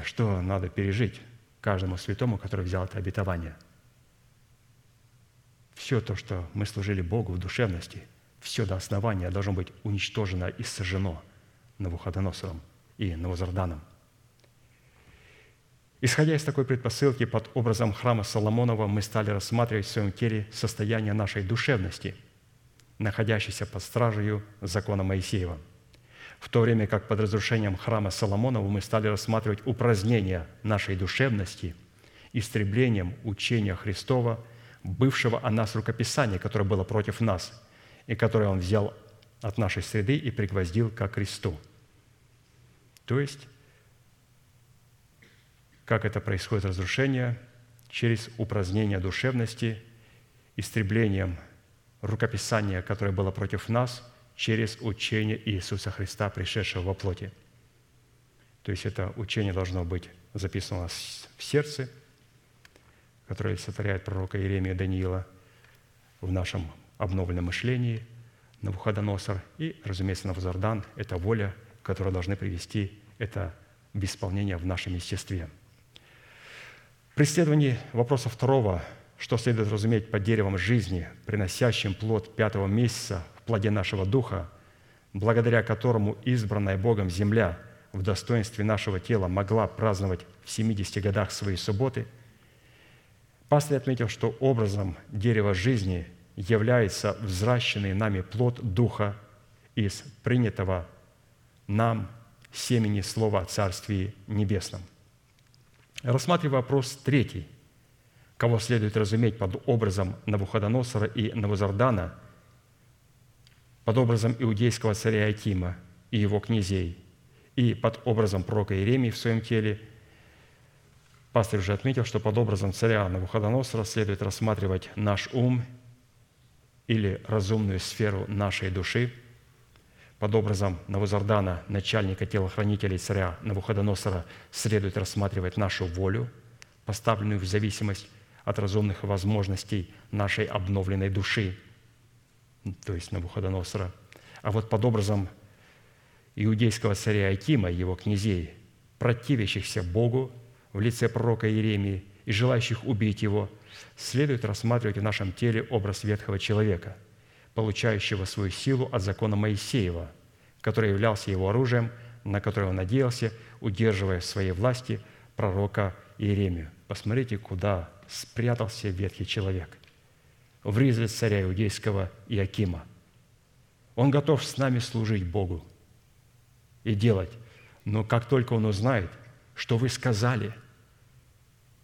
что надо пережить каждому святому, который взял это обетование. Все то, что мы служили Богу в душевности, все до основания должно быть уничтожено и сожжено Навуходоносором и Навузарданом. Исходя из такой предпосылки, под образом храма Соломонова мы стали рассматривать в своем теле состояние нашей душевности, находящейся под стражей закона Моисеева. В то время как под разрушением храма Соломонова мы стали рассматривать упразднение нашей душевности, истреблением учения Христова, бывшего о нас рукописания, которое было против нас, и которое Он взял от нашей среды и пригвоздил ко кресту. То есть как это происходит разрушение через упразднение душевности, истреблением рукописания, которое было против нас, через учение Иисуса Христа, пришедшего во плоти. То есть это учение должно быть записано в сердце, которое сотворяет пророка Иеремия Даниила в нашем обновленном мышлении, на Навуходоносор. И, разумеется, на Навузардан – это воля, которую должны привести. Это в исполнение в нашем естестве – при исследовании вопроса второго, что следует разуметь под деревом жизни, приносящим плод пятого месяца в плоде нашего духа, благодаря которому избранная Богом земля в достоинстве нашего тела могла праздновать в 70 годах свои субботы, пастырь отметил, что образом дерева жизни является взращенный нами плод Духа из принятого нам семени Слова о Царствии Небесном – Рассматривая вопрос третий, кого следует разуметь под образом Навуходоносора и Навузардана, под образом иудейского царя Акима и его князей, и под образом пророка Иеремии в своем теле, пастор уже отметил, что под образом царя Навуходоносора следует рассматривать наш ум или разумную сферу нашей души – под образом Навузардана, начальника телохранителей царя Навуходоносора, следует рассматривать нашу волю, поставленную в зависимость от разумных возможностей нашей обновленной души, то есть Навуходоносора. А вот под образом иудейского царя Акима и его князей, противящихся Богу в лице пророка Иеремии и желающих убить его, следует рассматривать в нашем теле образ ветхого человека – получающего свою силу от закона Моисеева, который являлся его оружием, на которое он надеялся, удерживая в своей власти пророка Иеремию. Посмотрите, куда спрятался ветхий человек. В ризы царя иудейского Иакима. Он готов с нами служить Богу и делать. Но как только он узнает, что вы сказали,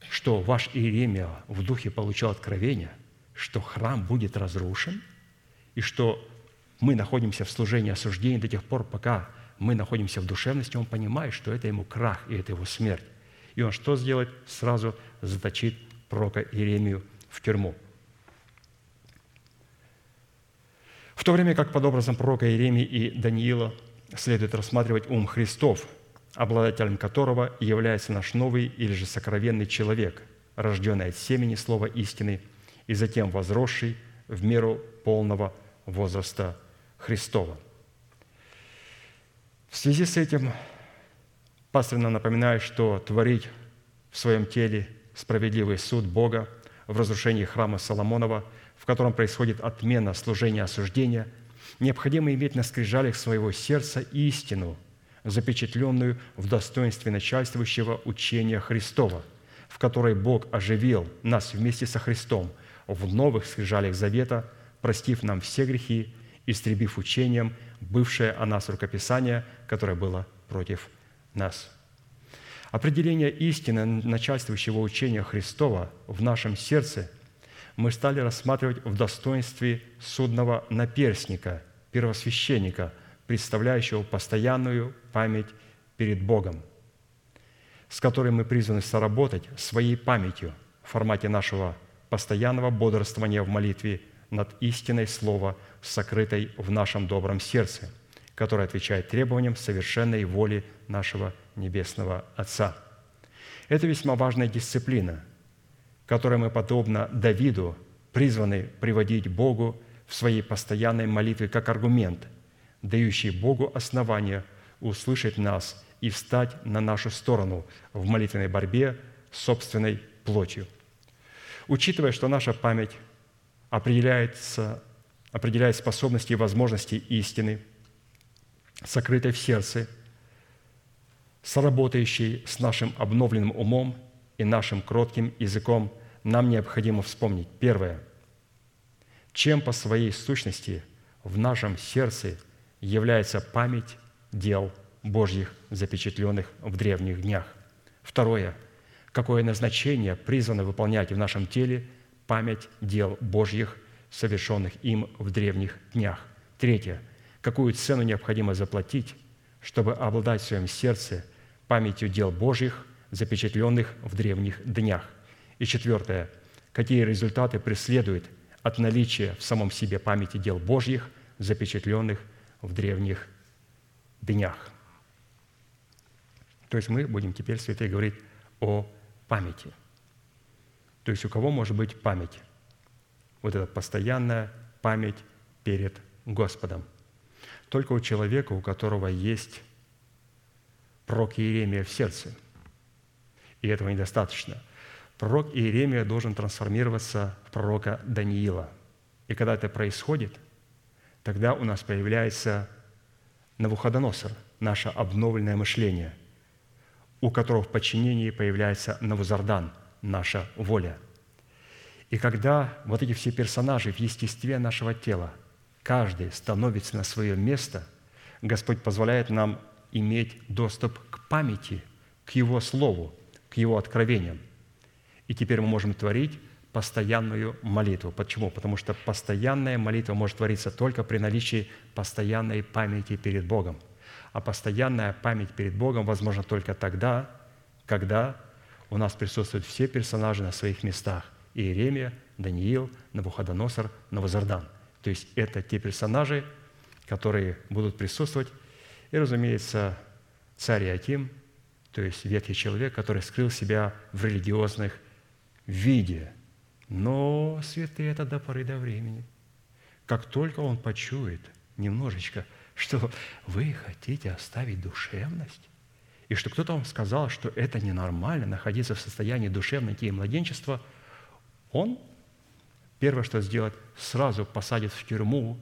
что ваш Иеремия в духе получил откровение, что храм будет разрушен – и что мы находимся в служении осуждения до тех пор, пока мы находимся в душевности, он понимает, что это ему крах и это его смерть. И он что сделает? Сразу заточит пророка Иеремию в тюрьму. В то время как под образом пророка Иеремии и Даниила следует рассматривать ум Христов, обладателем которого является наш новый или же сокровенный человек, рожденный от семени слова истины и затем возросший в меру полного возраста Христова. В связи с этим пастор нам напоминает, что творить в своем теле справедливый суд Бога в разрушении храма Соломонова, в котором происходит отмена служения осуждения, необходимо иметь на скрижалях своего сердца истину, запечатленную в достоинстве начальствующего учения Христова, в которой Бог оживил нас вместе со Христом в новых скрижалях завета – простив нам все грехи, истребив учением бывшее о нас рукописание, которое было против нас. Определение истины начальствующего учения Христова в нашем сердце мы стали рассматривать в достоинстве судного наперстника, первосвященника, представляющего постоянную память перед Богом, с которой мы призваны соработать своей памятью в формате нашего постоянного бодрствования в молитве – над истиной Слова, сокрытой в нашем добром сердце, которое отвечает требованиям совершенной воли нашего Небесного Отца. Это весьма важная дисциплина, которые мы, подобно Давиду, призваны приводить Богу в своей постоянной молитве как аргумент, дающий Богу основание услышать нас и встать на нашу сторону в молитвенной борьбе с собственной плотью. Учитывая, что наша память определяется, определяет способности и возможности истины, сокрытой в сердце, сработающей с нашим обновленным умом и нашим кротким языком, нам необходимо вспомнить. Первое. Чем по своей сущности в нашем сердце является память дел Божьих, запечатленных в древних днях. Второе. Какое назначение призвано выполнять в нашем теле память дел Божьих, совершенных им в древних днях. Третье. Какую цену необходимо заплатить, чтобы обладать в своем сердце памятью дел Божьих, запечатленных в древних днях. И четвертое. Какие результаты преследует от наличия в самом себе памяти дел Божьих, запечатленных в древних днях. То есть мы будем теперь, святые, говорить о памяти. То есть у кого может быть память? Вот эта постоянная память перед Господом. Только у человека, у которого есть пророк Иеремия в сердце. И этого недостаточно. Пророк Иеремия должен трансформироваться в пророка Даниила. И когда это происходит, тогда у нас появляется Навуходоносор, наше обновленное мышление, у которого в подчинении появляется Навузардан, наша воля. И когда вот эти все персонажи в естестве нашего тела, каждый становится на свое место, Господь позволяет нам иметь доступ к памяти, к Его Слову, к Его откровениям. И теперь мы можем творить постоянную молитву. Почему? Потому что постоянная молитва может твориться только при наличии постоянной памяти перед Богом. А постоянная память перед Богом возможна только тогда, когда у нас присутствуют все персонажи на своих местах. Иеремия, Даниил, Навуходоносор, Навазардан. То есть это те персонажи, которые будут присутствовать. И, разумеется, царь Иаким, то есть ветхий человек, который скрыл себя в религиозных виде – но святые это до поры до времени. Как только он почует немножечко, что вы хотите оставить душевность, и что кто-то вам сказал, что это ненормально находиться в состоянии душевности и младенчества, он первое, что сделает, сразу посадит в тюрьму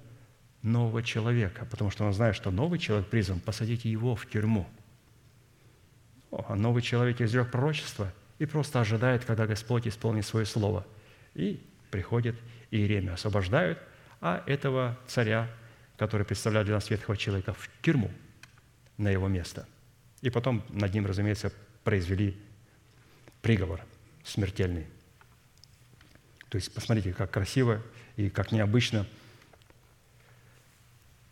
нового человека, потому что он знает, что новый человек призван посадить его в тюрьму. А новый человек изрек пророчество и просто ожидает, когда Господь исполнит свое слово – и приходит Иеремия, освобождают, а этого царя, который представляет для нас ветхого человека, в тюрьму на его место. И потом над ним, разумеется, произвели приговор смертельный. То есть посмотрите, как красиво и как необычно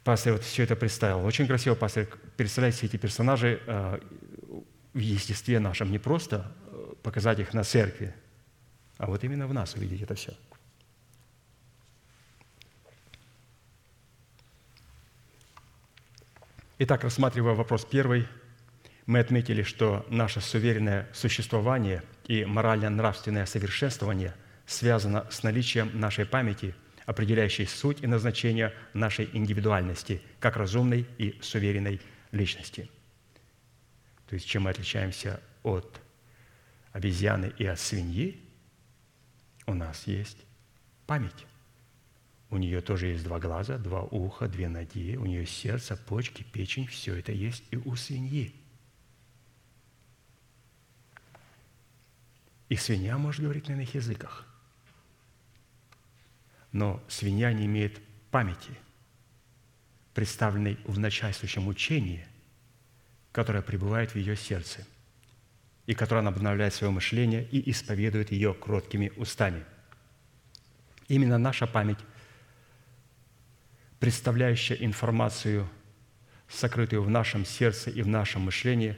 пастор вот все это представил. Очень красиво пастор представляет все эти персонажи э, в естестве нашем. Не просто э, показать их на церкви, а вот именно в нас увидеть это все. Итак, рассматривая вопрос первый, мы отметили, что наше суверенное существование и морально-нравственное совершенствование связано с наличием нашей памяти, определяющей суть и назначение нашей индивидуальности, как разумной и суверенной личности. То есть, чем мы отличаемся от обезьяны и от свиньи – у нас есть память. У нее тоже есть два глаза, два уха, две ноги, у нее сердце, почки, печень, все это есть и у свиньи. И свинья может говорить на иных языках. Но свинья не имеет памяти, представленной в начальствующем учении, которое пребывает в ее сердце – и которая обновляет свое мышление и исповедует ее кроткими устами. Именно наша память, представляющая информацию, сокрытую в нашем сердце и в нашем мышлении,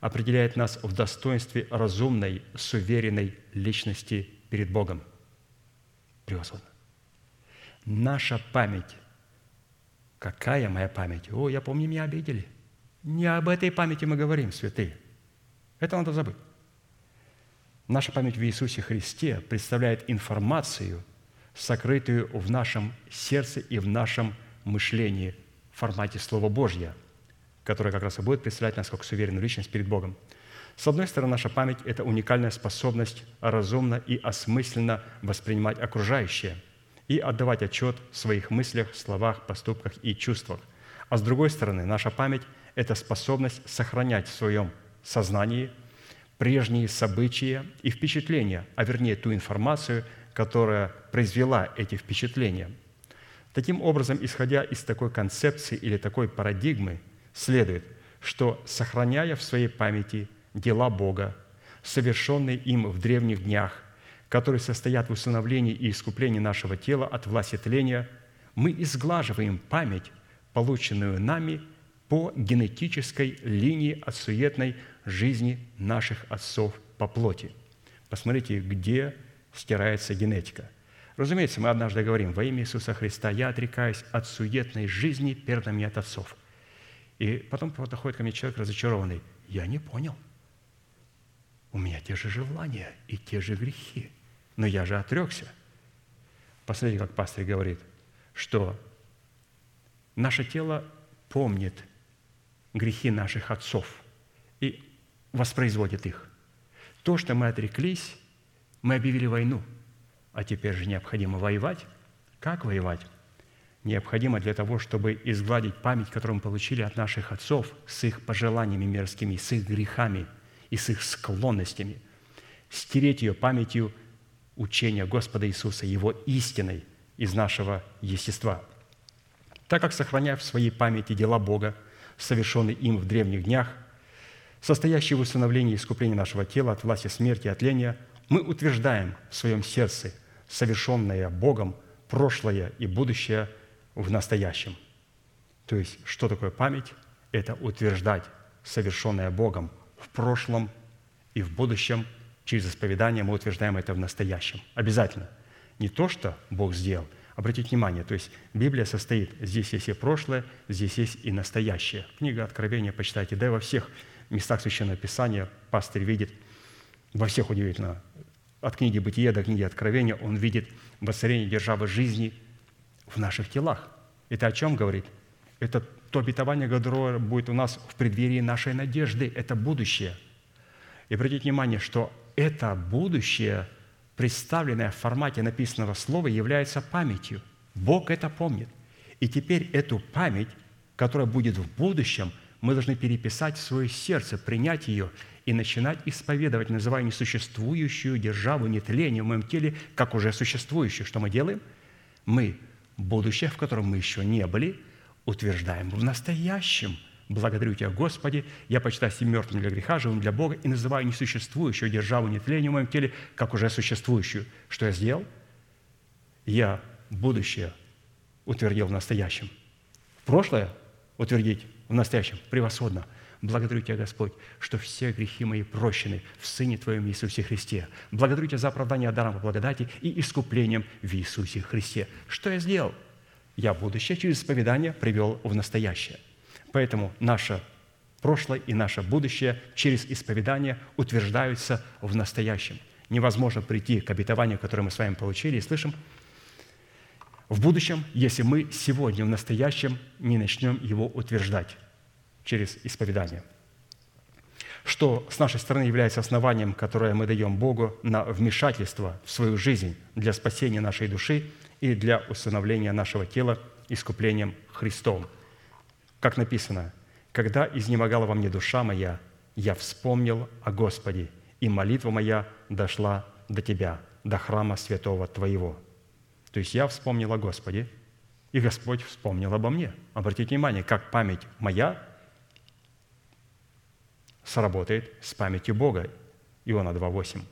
определяет нас в достоинстве разумной, суверенной личности перед Богом. Превосходно. Наша память. Какая моя память? О, я помню, меня обидели. Не об этой памяти мы говорим, святые – это надо забыть. Наша память в Иисусе Христе представляет информацию, сокрытую в нашем сердце и в нашем мышлении в формате Слова Божьего, которое как раз и будет представлять нас как суверенную личность перед Богом. С одной стороны, наша память – это уникальная способность разумно и осмысленно воспринимать окружающее и отдавать отчет в своих мыслях, словах, поступках и чувствах. А с другой стороны, наша память – это способность сохранять в своем сознании прежние события и впечатления, а вернее ту информацию, которая произвела эти впечатления. Таким образом, исходя из такой концепции или такой парадигмы, следует, что сохраняя в своей памяти дела Бога, совершенные им в древних днях, которые состоят в усыновлении и искуплении нашего тела от власти тления, мы изглаживаем память, полученную нами по генетической линии от суетной жизни наших отцов по плоти. Посмотрите, где стирается генетика. Разумеется, мы однажды говорим, во имя Иисуса Христа я отрекаюсь от суетной жизни, перданной мне от отцов. И потом подходит ко мне человек разочарованный. Я не понял. У меня те же желания и те же грехи. Но я же отрекся. Посмотрите, как пастор говорит, что наше тело помнит грехи наших отцов воспроизводит их. То, что мы отреклись, мы объявили войну, а теперь же необходимо воевать. Как воевать? Необходимо для того, чтобы изгладить память, которую мы получили от наших отцов с их пожеланиями мерзкими, с их грехами и с их склонностями, стереть ее памятью учения Господа Иисуса, Его истиной из нашего естества. Так как, сохраняя в своей памяти дела Бога, совершенные им в древних днях, состоящие в установлении искупления нашего тела от власти смерти и отления – мы утверждаем в своем сердце совершенное Богом прошлое и будущее в настоящем. То есть, что такое память? Это утверждать совершенное Богом в прошлом и в будущем. Через исповедание мы утверждаем это в настоящем. Обязательно. Не то, что Бог сделал. Обратите внимание, то есть Библия состоит, здесь есть и прошлое, здесь есть и настоящее. Книга Откровения почитайте, да и во всех местах Священного Писания пастырь видит – во всех удивительно, от книги Бытия до книги Откровения, он видит воцарение державы жизни в наших телах. Это о чем говорит? Это то обетование, которое будет у нас в преддверии нашей надежды. Это будущее. И обратите внимание, что это будущее, представленное в формате написанного слова, является памятью. Бог это помнит. И теперь эту память, которая будет в будущем, мы должны переписать свое сердце, принять ее и начинать исповедовать, называя несуществующую державу нетления в моем теле, как уже существующую. Что мы делаем? Мы будущее, в котором мы еще не были, утверждаем в настоящем. Благодарю Тебя, Господи, я почитаю себя мертвым для греха, живым для Бога и называю несуществующую державу нетления в моем теле, как уже существующую. Что я сделал? Я будущее утвердил в настоящем. Прошлое утвердить в настоящем превосходно – Благодарю Тебя, Господь, что все грехи мои прощены в Сыне Твоем Иисусе Христе. Благодарю Тебя за оправдание даром по благодати и искуплением в Иисусе Христе. Что я сделал? Я будущее через исповедание привел в настоящее. Поэтому наше прошлое и наше будущее через исповедание утверждаются в настоящем. Невозможно прийти к обетованию, которое мы с вами получили и слышим, в будущем, если мы сегодня в настоящем не начнем его утверждать через исповедание. Что с нашей стороны является основанием, которое мы даем Богу на вмешательство в свою жизнь для спасения нашей души и для установления нашего тела искуплением Христом. Как написано, «Когда изнемогала во мне душа моя, я вспомнил о Господе, и молитва моя дошла до Тебя, до храма святого Твоего». То есть я вспомнил о Господе, и Господь вспомнил обо мне. Обратите внимание, как память моя сработает с памятью Бога. Иоанна 2,8.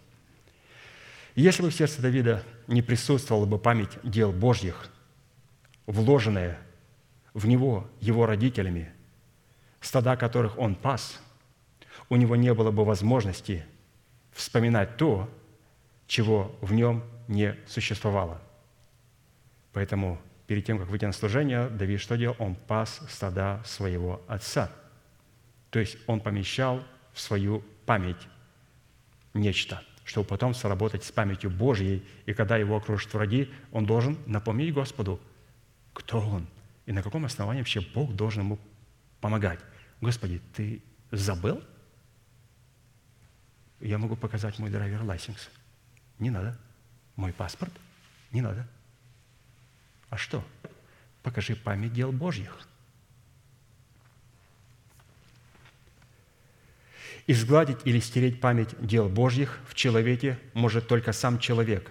Если бы в сердце Давида не присутствовала бы память дел Божьих, вложенная в него его родителями, стада которых он пас, у него не было бы возможности вспоминать то, чего в нем не существовало. Поэтому перед тем, как выйти на служение, Давид что делал? Он пас стада своего отца – то есть он помещал в свою память нечто. чтобы потом сработать с памятью Божьей. И когда его окружат враги, он должен напомнить Господу, кто он и на каком основании вообще Бог должен ему помогать. Господи, ты забыл? Я могу показать мой драйвер лайсенс. Не надо. Мой паспорт? Не надо. А что? Покажи память дел Божьих. Изгладить или стереть память дел Божьих в человеке может только сам человек,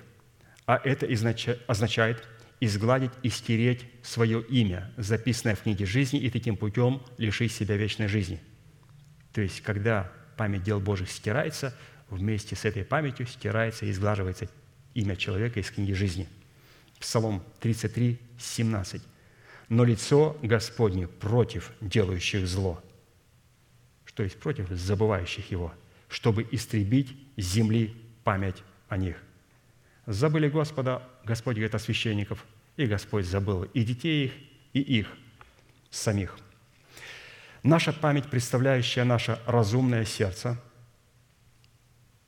а это означает изгладить и стереть свое имя, записанное в книге жизни, и таким путем лишить себя вечной жизни. То есть, когда память дел Божьих стирается, вместе с этой памятью стирается и изглаживается имя человека из книги жизни. Псалом 33, 17. «Но лицо Господне против делающих зло». Что есть против забывающих его, чтобы истребить земли память о них. Забыли Господа, Господь говорит о священников, и Господь забыл и детей их, и их самих. Наша память, представляющая наше разумное сердце,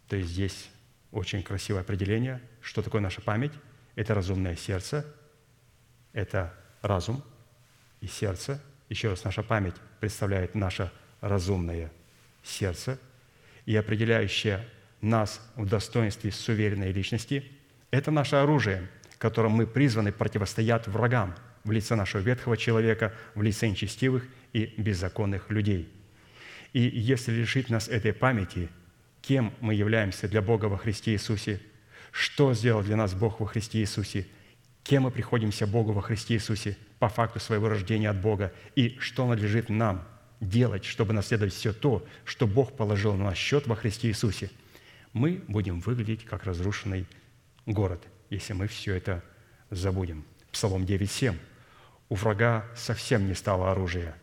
то есть здесь очень красивое определение, что такое наша память. Это разумное сердце, это разум и сердце. Еще раз, наша память представляет наше разумное сердце и определяющее нас в достоинстве суверенной личности – это наше оружие, которым мы призваны противостоять врагам в лице нашего ветхого человека, в лице нечестивых и беззаконных людей. И если лишить нас этой памяти – кем мы являемся для Бога во Христе Иисусе, что сделал для нас Бог во Христе Иисусе, кем мы приходимся Богу во Христе Иисусе по факту своего рождения от Бога, и что надлежит нам делать, чтобы наследовать все то, что Бог положил на наш счет во Христе Иисусе, мы будем выглядеть как разрушенный город, если мы все это забудем. Псалом 9.7. «У врага совсем не стало оружия,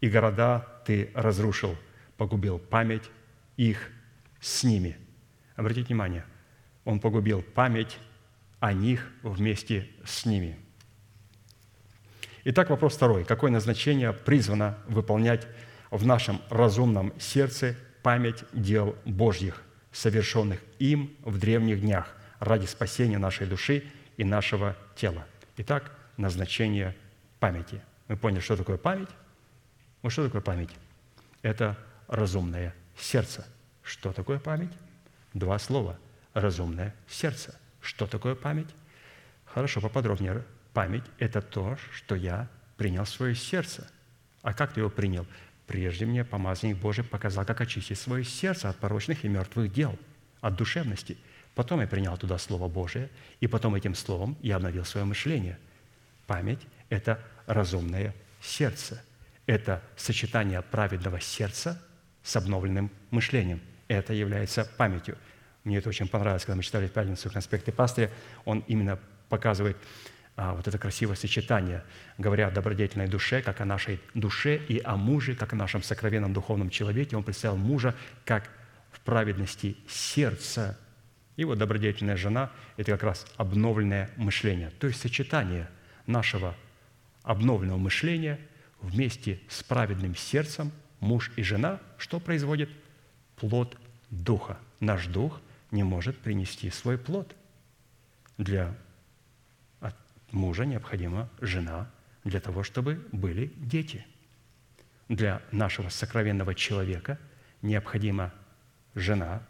и города ты разрушил, погубил память их с ними. Обратите внимание, он погубил память о них вместе с ними. Итак, вопрос второй. Какое назначение призвано выполнять в нашем разумном сердце память дел Божьих, совершенных им в древних днях ради спасения нашей души и нашего тела? Итак, назначение памяти. Мы поняли, что такое память? Ну, что такое память? Это разумное сердце – что такое память? Два слова. Разумное сердце. Что такое память? Хорошо, поподробнее. Память – это то, что я принял в свое сердце. А как ты его принял? Прежде мне помазанник Божий показал, как очистить свое сердце от порочных и мертвых дел, от душевности. Потом я принял туда Слово Божие, и потом этим Словом я обновил свое мышление. Память – это разумное сердце. Это сочетание праведного сердца с обновленным мышлением – это является памятью. Мне это очень понравилось, когда мы читали в пятницу конспекты пастыря. Он именно показывает а, вот это красивое сочетание, говоря о добродетельной душе, как о нашей душе, и о муже, как о нашем сокровенном духовном человеке. Он представил мужа как в праведности сердца. И вот добродетельная жена – это как раз обновленное мышление, то есть сочетание нашего обновленного мышления вместе с праведным сердцем, муж и жена, что производит – плод Духа. Наш Дух не может принести свой плод. Для мужа необходима жена для того, чтобы были дети. Для нашего сокровенного человека необходима жена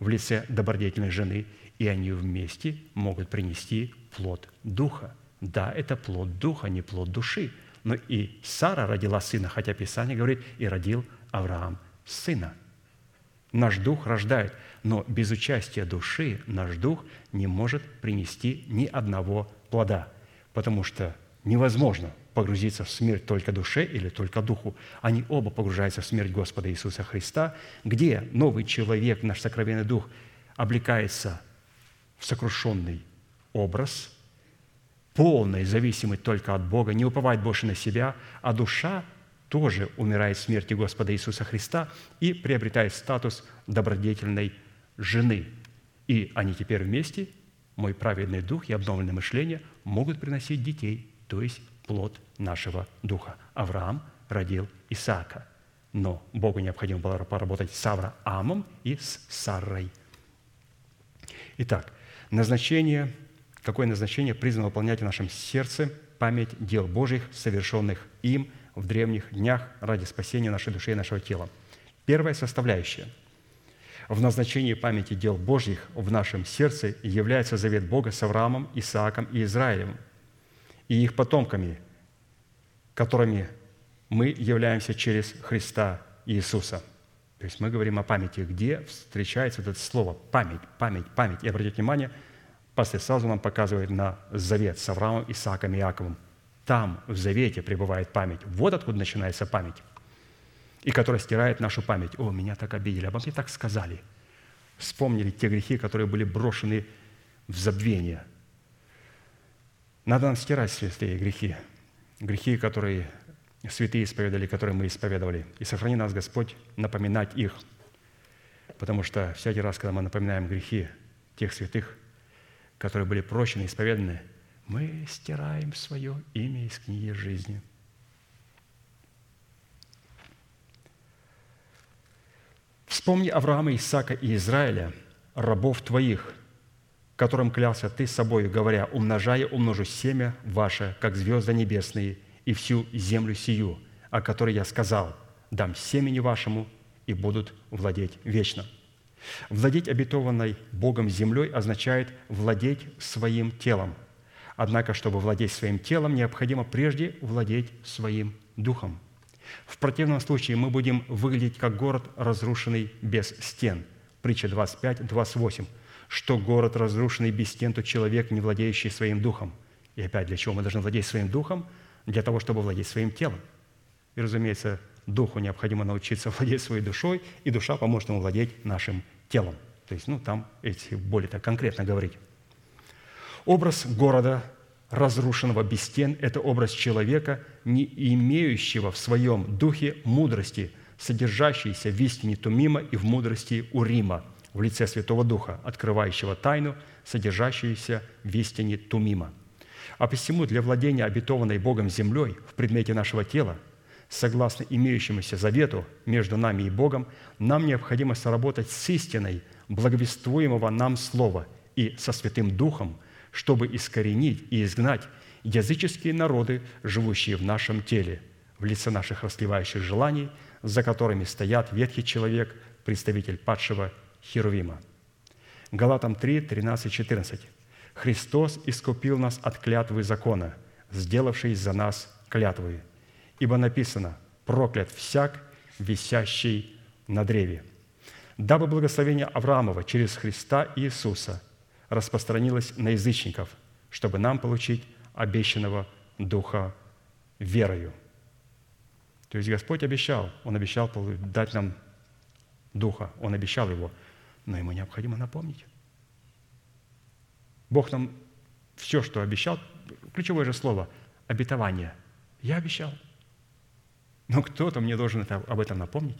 в лице добродетельной жены, и они вместе могут принести плод Духа. Да, это плод Духа, не плод души. Но и Сара родила сына, хотя Писание говорит, и родил Авраам сына – Наш дух рождает, но без участия души наш дух не может принести ни одного плода, потому что невозможно погрузиться в смерть только душе или только духу. Они оба погружаются в смерть Господа Иисуса Христа, где новый человек, наш сокровенный дух, облекается в сокрушенный образ, полный, зависимый только от Бога, не уповает больше на себя, а душа тоже умирает в смерти Господа Иисуса Христа и приобретает статус добродетельной жены. И они теперь вместе, мой праведный дух и обновленное мышление, могут приносить детей, то есть плод нашего духа. Авраам родил Исаака. Но Богу необходимо было поработать с Авраамом и с Сарой. Итак, назначение, какое назначение призвано выполнять в нашем сердце память дел Божьих, совершенных им в древних днях ради спасения нашей души и нашего тела. Первая составляющая в назначении памяти дел Божьих в нашем сердце является завет Бога с Авраамом, Исааком и Израилем и их потомками, которыми мы являемся через Христа Иисуса. То есть мы говорим о памяти, где встречается вот это слово «память», «память», «память». И обратите внимание, пастор сразу нам показывает на завет с Авраамом, Исааком и Иаковом. Там, в завете, пребывает память. Вот откуда начинается память. И которая стирает нашу память. О, меня так обидели, обо мне так сказали. Вспомнили те грехи, которые были брошены в забвение. Надо нам стирать святые грехи. Грехи, которые святые исповедали, которые мы исповедовали. И сохрани нас, Господь, напоминать их. Потому что всякий раз, когда мы напоминаем грехи тех святых, которые были прощены, исповеданы, мы стираем свое имя из книги жизни. Вспомни Авраама, Исаака и Израиля, рабов твоих, которым клялся ты собой, говоря, умножая умножу семя ваше, как звезды небесные – и всю землю сию, о которой я сказал, дам семени вашему, и будут владеть вечно». Владеть обетованной Богом землей означает владеть своим телом. Однако, чтобы владеть своим телом, необходимо прежде владеть своим духом. В противном случае мы будем выглядеть как город, разрушенный без стен. Притча 25, 28. Что город, разрушенный без стен, то человек, не владеющий своим духом. И опять, для чего мы должны владеть своим духом? для того, чтобы владеть своим телом. И, разумеется, духу необходимо научиться владеть своей душой, и душа поможет ему владеть нашим телом. То есть, ну, там, если более так конкретно говорить. Образ города, разрушенного без стен, это образ человека, не имеющего в своем духе мудрости, содержащейся в истине Тумима и в мудрости Урима, в лице Святого Духа, открывающего тайну, содержащуюся в истине Тумима – а посему для владения обетованной Богом землей в предмете нашего тела, согласно имеющемуся завету между нами и Богом, нам необходимо соработать с истиной благовествуемого нам Слова и со Святым Духом, чтобы искоренить и изгнать языческие народы, живущие в нашем теле, в лице наших расливающих желаний, за которыми стоят ветхий человек, представитель падшего Херувима. Галатам 3, 13, 14. Христос искупил нас от клятвы закона, сделавший за нас клятвы. Ибо написано, проклят всяк, висящий на древе. Дабы благословение Авраамова через Христа Иисуса распространилось на язычников, чтобы нам получить обещанного Духа верою. То есть Господь обещал, Он обещал дать нам Духа, Он обещал его, но ему необходимо напомнить. Бог нам все, что обещал, ключевое же слово – обетование. Я обещал. Но кто-то мне должен это, об этом напомнить.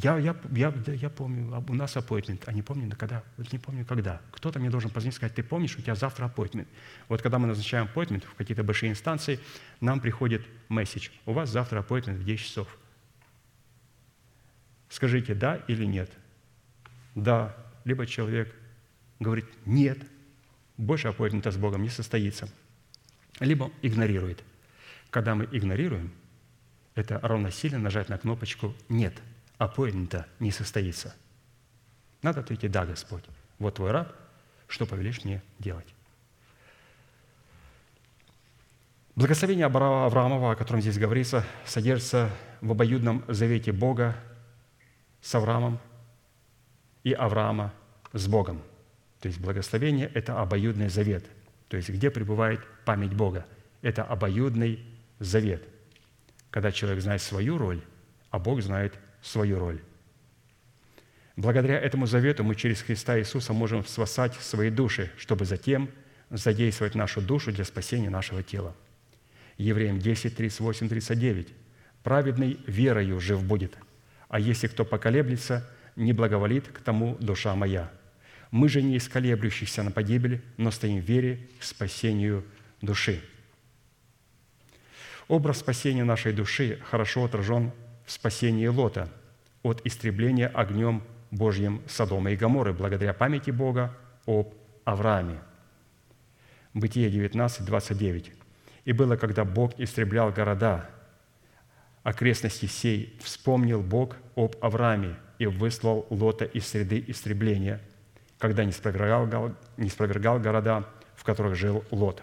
Я, я, я, я помню, у нас аппойтмент, а не помню когда, вот не помню когда. Кто-то мне должен позвонить и сказать, ты помнишь, у тебя завтра аппойтмент. Вот когда мы назначаем аппойтмент в какие-то большие инстанции, нам приходит месседж, у вас завтра аппойтмент в 10 часов. Скажите да или нет. Да, либо человек говорит «нет», больше аппоинтмента с Богом не состоится. Либо игнорирует. Когда мы игнорируем, это равносильно нажать на кнопочку «нет», аппоинтмента не состоится. Надо ответить «да, Господь, вот твой раб, что повелишь мне делать?» Благословение Авраамова, о котором здесь говорится, содержится в обоюдном завете Бога с Авраамом и Авраама с Богом – то есть благословение – это обоюдный завет. То есть где пребывает память Бога? Это обоюдный завет, когда человек знает свою роль, а Бог знает свою роль. Благодаря этому завету мы через Христа Иисуса можем спасать свои души, чтобы затем задействовать нашу душу для спасения нашего тела. Евреям 10, 38, 39. «Праведный верою жив будет, а если кто поколеблется, не благоволит к тому душа моя». Мы же не из на погибель, но стоим в вере к спасению души. Образ спасения нашей души хорошо отражен в спасении Лота от истребления огнем Божьим Содома и Гоморры благодаря памяти Бога об Аврааме. Бытие 19, 29. «И было, когда Бог истреблял города, окрестности сей, вспомнил Бог об Аврааме и выслал Лота из среды истребления, когда не спровергал, не спровергал города, в которых жил Лот».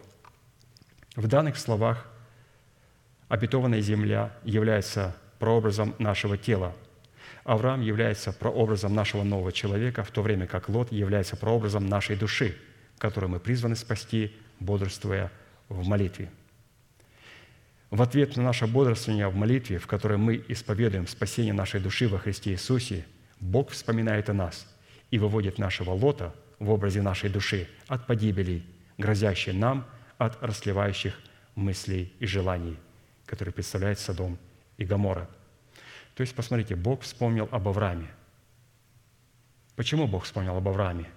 В данных словах обетованная земля является прообразом нашего тела. Авраам является прообразом нашего нового человека, в то время как Лот является прообразом нашей души, которую мы призваны спасти, бодрствуя в молитве. В ответ на наше бодрствование в молитве, в которой мы исповедуем спасение нашей души во Христе Иисусе, Бог вспоминает о нас и выводит нашего Лота в образе нашей души от погибелей, грозящей нам от расливающих мыслей и желаний, которые представляет Содом и Гомора. То есть, посмотрите, Бог вспомнил об Аврааме. Почему Бог вспомнил об Аврааме?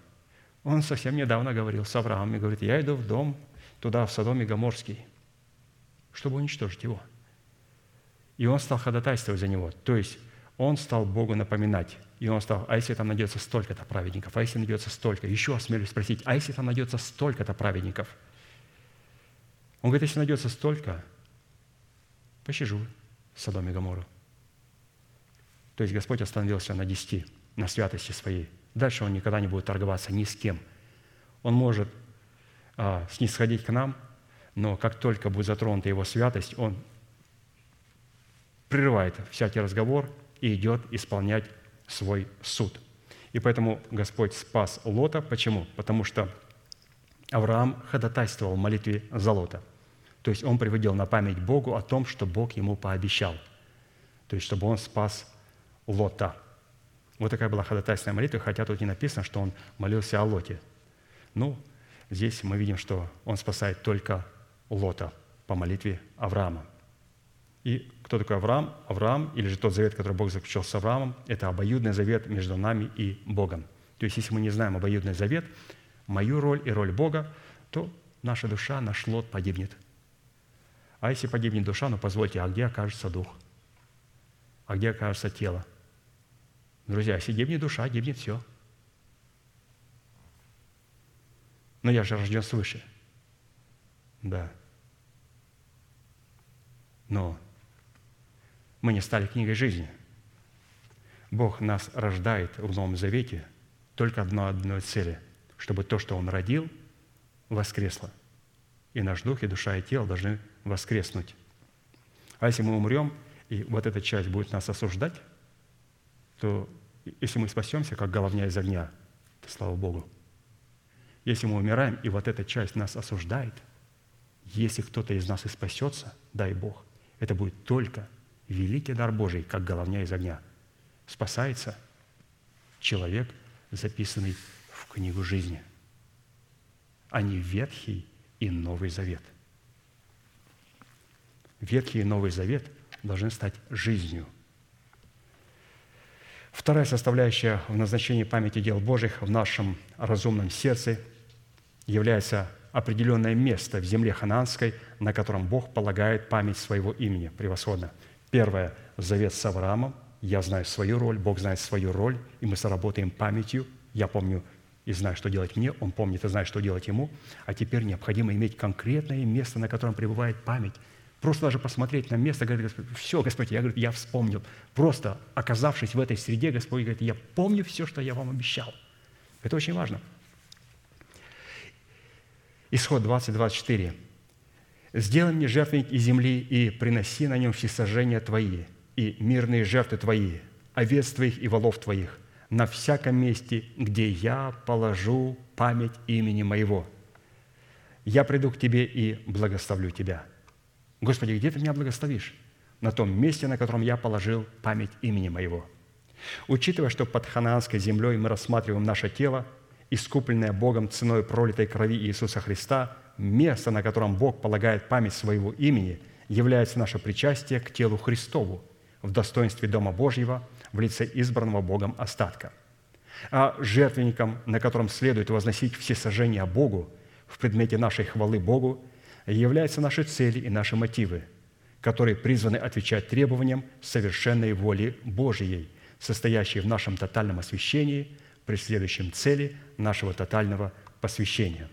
Он совсем недавно говорил с Авраамом и говорит, я иду в дом туда, в Содом и Гоморский, чтобы уничтожить его. И он стал ходатайствовать за него. То есть он стал Богу напоминать. И он стал, а если там найдется столько-то праведников, а если найдется столько, еще осмелюсь спросить, а если там найдется столько-то праведников? Он говорит, если найдется столько, пощажу Содом и Гомору. То есть Господь остановился на десяти, на святости своей. Дальше Он никогда не будет торговаться ни с кем. Он может а, снисходить к нам, но как только будет затронута Его святость, Он прерывает всякий разговор и идет исполнять свой суд. И поэтому Господь спас Лота. Почему? Потому что Авраам ходатайствовал в молитве за Лота. То есть он приводил на память Богу о том, что Бог ему пообещал. То есть чтобы он спас Лота. Вот такая была ходатайственная молитва, хотя тут не написано, что он молился о Лоте. Ну, здесь мы видим, что он спасает только Лота по молитве Авраама. И кто такой Авраам? Авраам, или же тот завет, который Бог заключил с Авраамом, это обоюдный завет между нами и Богом. То есть, если мы не знаем обоюдный завет, мою роль и роль Бога, то наша душа, наш лот погибнет. А если погибнет душа, ну позвольте, а где окажется дух? А где окажется тело? Друзья, если гибнет душа, гибнет все. Но я же рожден свыше. Да. Но мы не стали книгой жизни. Бог нас рождает в Новом Завете только одной одной цели, чтобы то, что Он родил, воскресло. И наш дух, и душа, и тело должны воскреснуть. А если мы умрем, и вот эта часть будет нас осуждать, то если мы спасемся, как головня из огня, то слава Богу. Если мы умираем, и вот эта часть нас осуждает, если кто-то из нас и спасется, дай Бог, это будет только великий дар Божий, как головня из огня. Спасается человек, записанный в книгу жизни, а не Ветхий и Новый Завет. Ветхий и Новый Завет должны стать жизнью. Вторая составляющая в назначении памяти дел Божьих в нашем разумном сердце является определенное место в земле хананской, на котором Бог полагает память своего имени. Превосходно. Первое – завет с Авраамом. Я знаю свою роль, Бог знает свою роль, и мы сработаем памятью. Я помню и знаю, что делать мне, он помнит и знает, что делать ему. А теперь необходимо иметь конкретное место, на котором пребывает память. Просто даже посмотреть на место, говорит Господь, все, Господь, я, говорю, я вспомнил. Просто оказавшись в этой среде, Господь говорит, я помню все, что я вам обещал. Это очень важно. Исход 20, 24. «Сделай мне жертвенник из земли и приноси на нем всесожжения твои и мирные жертвы твои, овец твоих и волов твоих, на всяком месте, где я положу память имени моего. Я приду к тебе и благословлю тебя». Господи, где ты меня благословишь? На том месте, на котором я положил память имени моего. Учитывая, что под ханаанской землей мы рассматриваем наше тело – искупленное Богом ценой пролитой крови Иисуса Христа, место, на котором Бог полагает память своего имени, является наше причастие к телу Христову в достоинстве Дома Божьего в лице избранного Богом остатка. А жертвенником, на котором следует возносить все сожжения Богу в предмете нашей хвалы Богу, являются наши цели и наши мотивы, которые призваны отвечать требованиям совершенной воли Божьей, состоящие в нашем тотальном освящении, преследующем цели нашего тотального посвящения.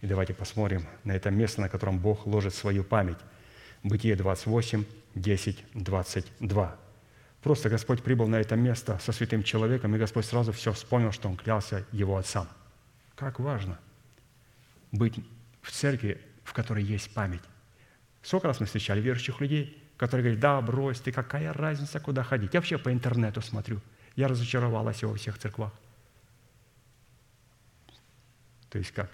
И давайте посмотрим на это место, на котором Бог ложит свою память. Бытие 28, 10, 22. Просто Господь прибыл на это место со святым человеком, и Господь сразу все вспомнил, что Он клялся его отцам. Как важно быть в церкви, в которой есть память. Сколько раз мы встречали верующих людей, которые говорят, да, брось, ты какая разница, куда ходить. Я вообще по интернету смотрю. Я разочаровалась во всех церквах. То есть как?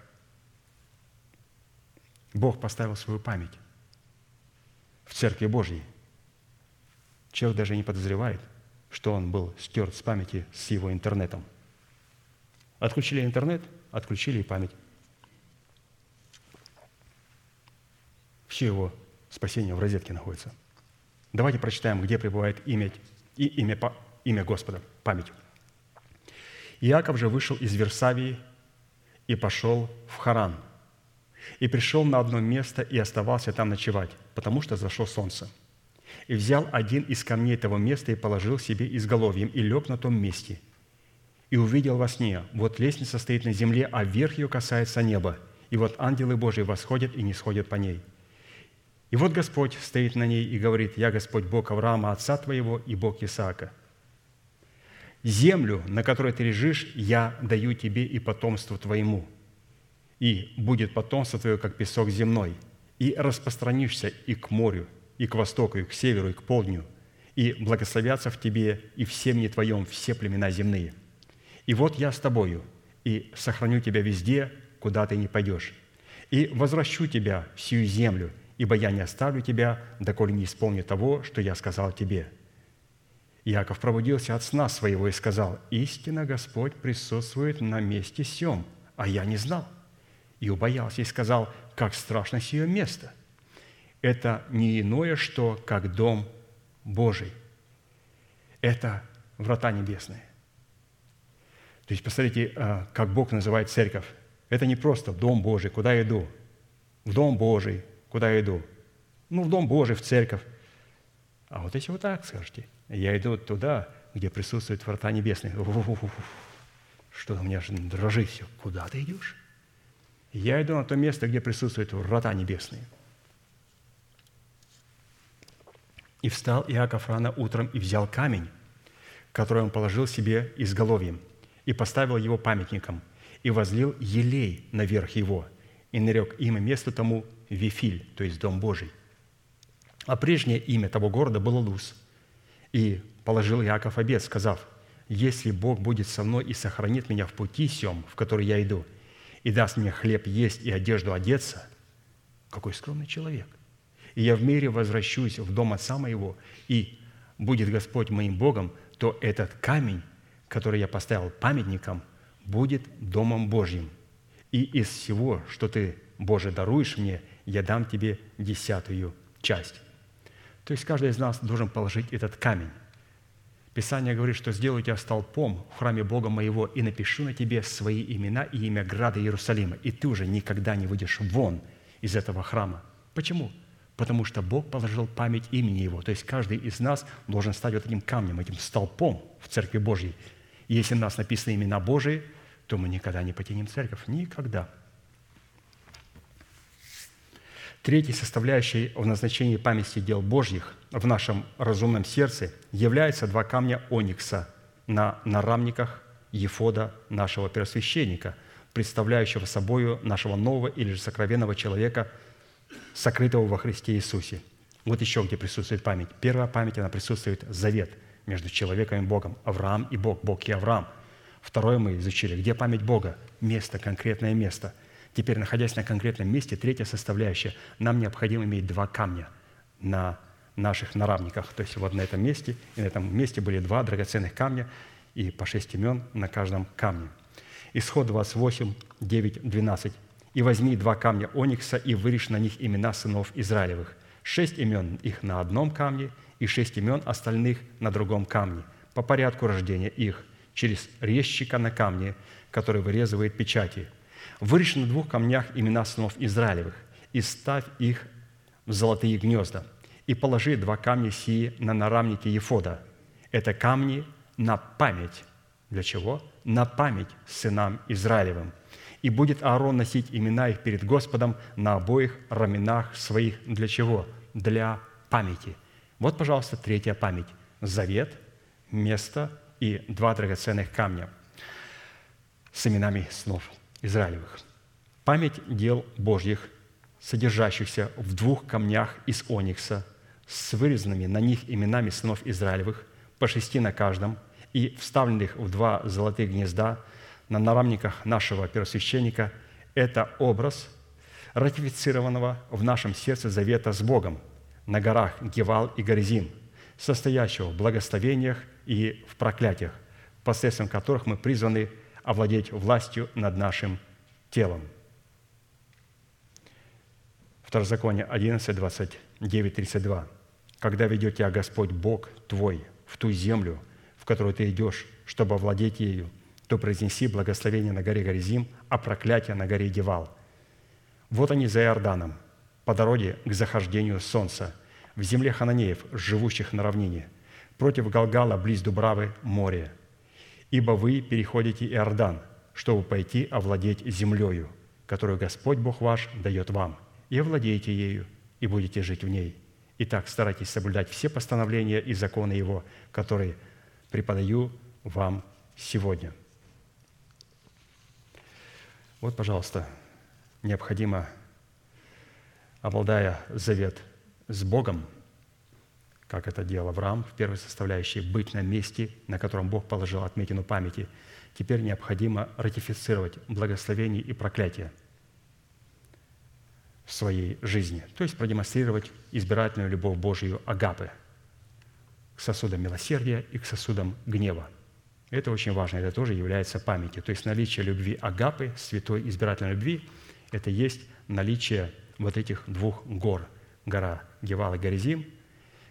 Бог поставил свою память в Церкви Божьей. Человек даже не подозревает, что он был стерт с памяти с его интернетом. Отключили интернет, отключили и память. Все его спасение в розетке находится. Давайте прочитаем, где пребывает имя, и имя, имя Господа, память. Иаков же вышел из Версавии и пошел в Харан – и пришел на одно место и оставался там ночевать, потому что зашло солнце. И взял один из камней этого места и положил себе изголовьем, и лег на том месте. И увидел во сне, вот лестница стоит на земле, а верх ее касается неба, и вот ангелы Божии восходят и не сходят по ней. И вот Господь стоит на ней и говорит, «Я Господь Бог Авраама, отца твоего, и Бог Исаака. Землю, на которой ты лежишь, я даю тебе и потомству твоему, и будет потомство твое, как песок земной, и распространишься и к морю, и к востоку, и к северу, и к полдню, и благословятся в тебе и в семени твоем все племена земные. И вот я с тобою, и сохраню тебя везде, куда ты не пойдешь, и возвращу тебя в сию землю, ибо я не оставлю тебя, доколе не исполню того, что я сказал тебе». Иаков пробудился от сна своего и сказал, «Истинно Господь присутствует на месте сем, а я не знал» и убоялся, и сказал, как страшно сие место. Это не иное, что как дом Божий. Это врата небесные. То есть, посмотрите, а, как Бог называет церковь. Это не просто дом Божий, куда иду. В дом Божий, куда я иду. Ну, в дом Божий, в церковь. А вот если вы так скажете, я иду туда, где присутствуют врата небесные. Что у меня же дрожит все. Куда ты идешь? Я иду на то место, где присутствуют врата небесные. И встал Иаков рано утром и взял камень, который он положил себе изголовьем, и поставил его памятником, и возлил елей наверх его, и нарек имя месту тому Вифиль, то есть Дом Божий. А прежнее имя того города было Луз. И положил Иаков обед, сказав, «Если Бог будет со мной и сохранит меня в пути сем, в который я иду, и даст мне хлеб есть и одежду одеться, какой скромный человек. И я в мире возвращусь в дом отца моего, и будет Господь моим Богом, то этот камень, который я поставил памятником, будет домом Божьим. И из всего, что ты, Боже, даруешь мне, я дам тебе десятую часть. То есть каждый из нас должен положить этот камень Писание говорит, что сделаю тебя столпом в храме Бога моего и напишу на тебе свои имена и имя града Иерусалима, и ты уже никогда не выйдешь вон из этого храма. Почему? Потому что Бог положил память имени Его. То есть каждый из нас должен стать вот этим камнем, этим столпом в Церкви Божьей. И если у нас написаны имена Божии, то мы никогда не потянем церковь. Никогда. Третьей составляющей в назначении памяти дел Божьих в нашем разумном сердце являются два камня оникса на нарамниках Ефода нашего первосвященника, представляющего собою нашего нового или же сокровенного человека, сокрытого во Христе Иисусе. Вот еще где присутствует память. Первая память, она присутствует завет между человеком и Богом. Авраам и Бог, Бог и Авраам. Второе мы изучили. Где память Бога? Место, конкретное место – Теперь, находясь на конкретном месте, третья составляющая, нам необходимо иметь два камня на наших наравниках. То есть вот на этом месте, и на этом месте были два драгоценных камня, и по шесть имен на каждом камне. Исход 28, 9, 12. «И возьми два камня оникса, и вырежь на них имена сынов Израилевых. Шесть имен их на одном камне, и шесть имен остальных на другом камне, по порядку рождения их, через резчика на камне, который вырезывает печати, Вырежь на двух камнях имена сынов Израилевых и ставь их в золотые гнезда, и положи два камня сии на нарамнике Ефода. Это камни на память. Для чего? На память сынам Израилевым. И будет Аарон носить имена их перед Господом на обоих раменах своих. Для чего? Для памяти. Вот, пожалуйста, третья память. Завет, место и два драгоценных камня с именами снов Израилевых. Память дел Божьих, содержащихся в двух камнях из оникса, с вырезанными на них именами сынов Израилевых, по шести на каждом, и вставленных в два золотых гнезда на нарамниках нашего первосвященника, это образ ратифицированного в нашем сердце завета с Богом на горах Гевал и Горизим, состоящего в благословениях и в проклятиях, посредством которых мы призваны овладеть властью над нашим телом. Второзаконие 11, 29, 32. «Когда ведет тебя Господь Бог твой в ту землю, в которую ты идешь, чтобы овладеть ею, то произнеси благословение на горе Горизим, а проклятие на горе Девал. Вот они за Иорданом, по дороге к захождению солнца, в земле хананеев, живущих на равнине, против Галгала, близ Дубравы, море. Ибо вы переходите Иордан, чтобы пойти овладеть землею, которую Господь Бог ваш дает вам, и овладеете ею, и будете жить в ней. Итак, старайтесь соблюдать все постановления и законы Его, которые преподаю вам сегодня». Вот, пожалуйста, необходимо, обладая завет с Богом, как это делал Авраам в первой составляющей, быть на месте, на котором Бог положил отметину памяти. Теперь необходимо ратифицировать благословение и проклятие в своей жизни, то есть продемонстрировать избирательную любовь Божию агапы к сосудам милосердия и к сосудам гнева – это очень важно, это тоже является памятью. То есть наличие любви агапы, святой избирательной любви, это есть наличие вот этих двух гор. Гора Гевал и Горизим,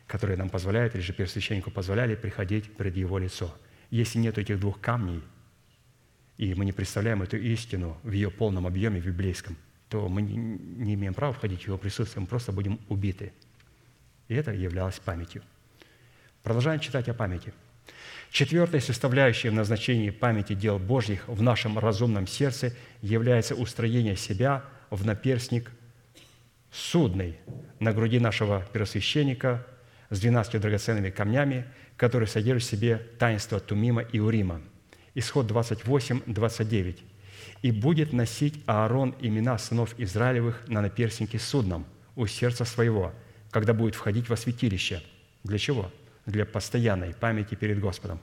которые нам позволяют, или же первосвященнику позволяли приходить пред его лицо. Если нет этих двух камней, и мы не представляем эту истину в ее полном объеме в библейском, то мы не имеем права входить в его присутствие, мы просто будем убиты. И это являлось памятью. Продолжаем читать о памяти – Четвертой составляющей в назначении памяти дел Божьих в нашем разумном сердце является устроение себя в наперстник судный на груди нашего первосвященника с двенадцатью драгоценными камнями, который содержит в себе таинство Тумима и Урима. Исход 28, 29. «И будет носить Аарон имена сынов Израилевых на наперстнике судном у сердца своего, когда будет входить во святилище». Для чего? для постоянной памяти перед Господом.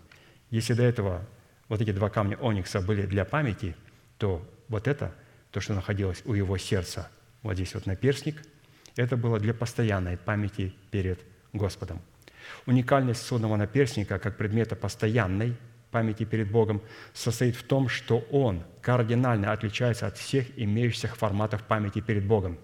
Если до этого вот эти два камня оникса были для памяти, то вот это, то, что находилось у его сердца, вот здесь вот наперстник, это было для постоянной памяти перед Господом. Уникальность судного наперстника как предмета постоянной памяти перед Богом состоит в том, что он кардинально отличается от всех имеющихся форматов памяти перед Богом.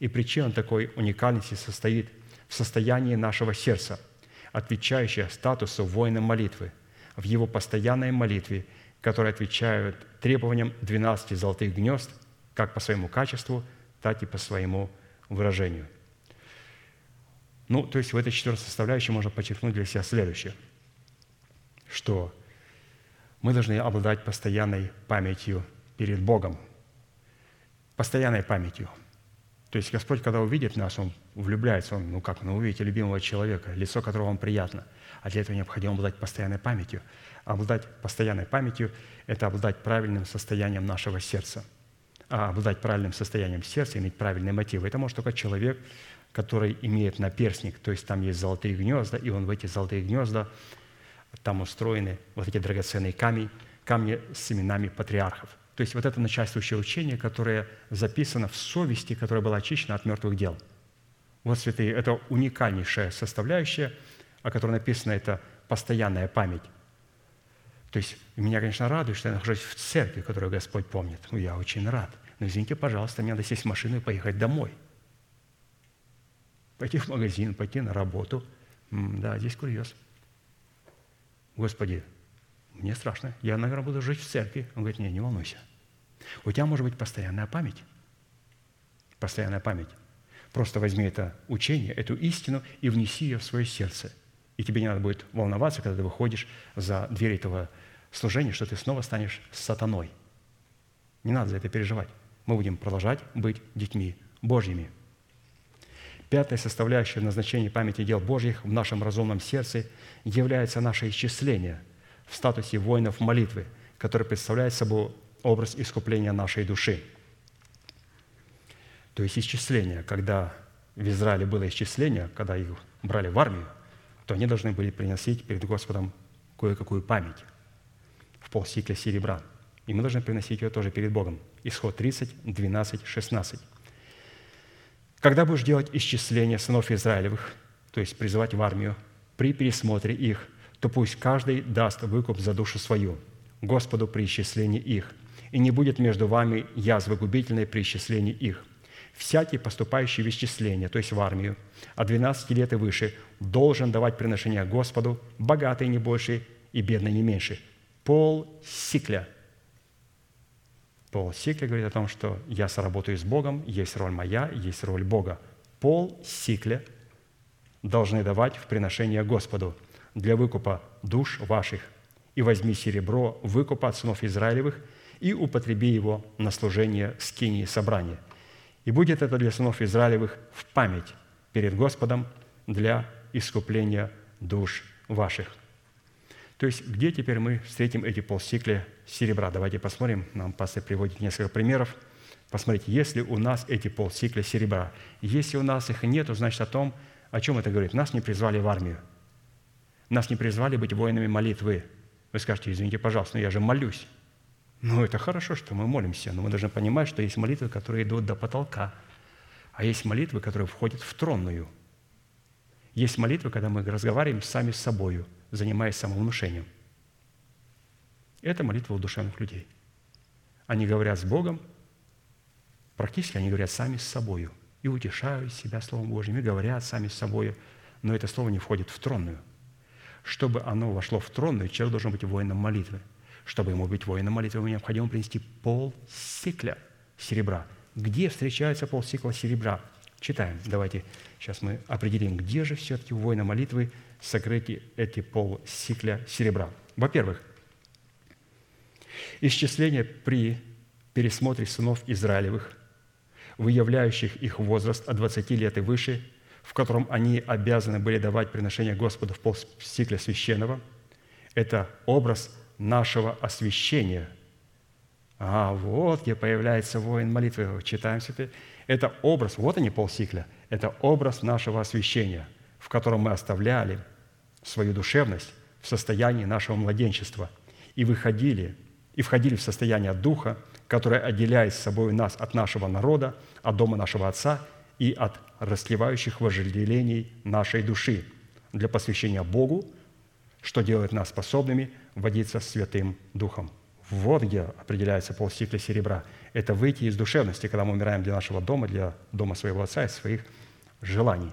И причина такой уникальности состоит в состоянии нашего сердца – отвечающая статусу воина молитвы, в его постоянной молитве, которые отвечают требованиям 12 золотых гнезд, как по своему качеству, так и по своему выражению. Ну, то есть в этой четвертой составляющей можно подчеркнуть для себя следующее, что мы должны обладать постоянной памятью перед Богом, постоянной памятью – то есть Господь, когда увидит нас, Он влюбляется, Он, ну как, ну увидите любимого человека, лицо которого вам приятно. А для этого необходимо обладать постоянной памятью. Обладать постоянной памятью – это обладать правильным состоянием нашего сердца. А обладать правильным состоянием сердца, иметь правильные мотивы – это может только человек, который имеет наперстник, то есть там есть золотые гнезда, и он в эти золотые гнезда, там устроены вот эти драгоценные камни, камни с именами патриархов – то есть вот это начальствующее учение, которое записано в совести, которая была очищена от мертвых дел. Вот, святые, это уникальнейшая составляющая, о которой написано, это постоянная память. То есть меня, конечно, радует, что я нахожусь в церкви, которую Господь помнит. Ну, я очень рад. Но извините, пожалуйста, мне надо сесть в машину и поехать домой. Пойти в магазин, пойти на работу. Да, здесь курьез. Господи, мне страшно, я, наверное, буду жить в церкви. Он говорит, не, не волнуйся. У тебя может быть постоянная память. Постоянная память. Просто возьми это учение, эту истину и внеси ее в свое сердце. И тебе не надо будет волноваться, когда ты выходишь за дверь этого служения, что ты снова станешь сатаной. Не надо за это переживать. Мы будем продолжать быть детьми Божьими. Пятая составляющая назначения памяти дел Божьих в нашем разумном сердце является наше исчисление в статусе воинов молитвы, который представляет собой образ искупления нашей души. То есть исчисление, когда в Израиле было исчисление, когда их брали в армию, то они должны были приносить перед Господом кое-какую память в полсикля серебра. И мы должны приносить ее тоже перед Богом. Исход 30, 12, 16. Когда будешь делать исчисление сынов Израилевых, то есть призывать в армию, при пересмотре их, то пусть каждый даст выкуп за душу свою Господу при исчислении их, и не будет между вами язвы губительной при исчислении их всякий, поступающий в исчисление, то есть в армию, от 12 лет и выше, должен давать приношение Господу, богатый не больше и бедный не меньше. Пол сикля. Пол сикля говорит о том, что я соработаю с Богом, есть роль моя, есть роль Бога. Пол сикля должны давать в приношение Господу для выкупа душ ваших. И возьми серебро выкупа от сынов Израилевых и употреби его на служение скинии собрания – и будет это для сынов Израилевых в память перед Господом для искупления душ ваших». То есть где теперь мы встретим эти полсикля серебра? Давайте посмотрим. Нам пастор приводит несколько примеров. Посмотрите, если у нас эти полсикля серебра, если у нас их нет, значит о том, о чем это говорит. Нас не призвали в армию. Нас не призвали быть воинами молитвы. Вы скажете, извините, пожалуйста, но я же молюсь. Ну, это хорошо, что мы молимся, но мы должны понимать, что есть молитвы, которые идут до потолка, а есть молитвы, которые входят в тронную. Есть молитвы, когда мы разговариваем сами с собой, занимаясь самовнушением. Это молитва у душевных людей. Они говорят с Богом, практически они говорят сами с собой и утешают себя Словом Божьим, и говорят сами с собой, но это слово не входит в тронную. Чтобы оно вошло в тронную, человек должен быть воином молитвы – чтобы ему быть воином молитвы, ему необходимо принести пол сикля серебра. Где встречается пол сикла серебра? Читаем. Давайте сейчас мы определим, где же все-таки у воина молитвы сокрыты эти пол сикля серебра. Во-первых, исчисление при пересмотре сынов Израилевых, выявляющих их возраст от 20 лет и выше, в котором они обязаны были давать приношение Господу в пол сикля священного, это образ нашего освящения. А вот где появляется воин молитвы. Читаем теперь. Это образ, вот они полсикля, это образ нашего освящения, в котором мы оставляли свою душевность в состоянии нашего младенчества и выходили, и входили в состояние Духа, которое отделяет с собой нас от нашего народа, от дома нашего Отца и от расливающих вожделений нашей души для посвящения Богу, что делает нас способными водиться Святым Духом. Вот где определяется полсикля серебра. Это выйти из душевности, когда мы умираем для нашего дома, для дома своего отца и своих желаний.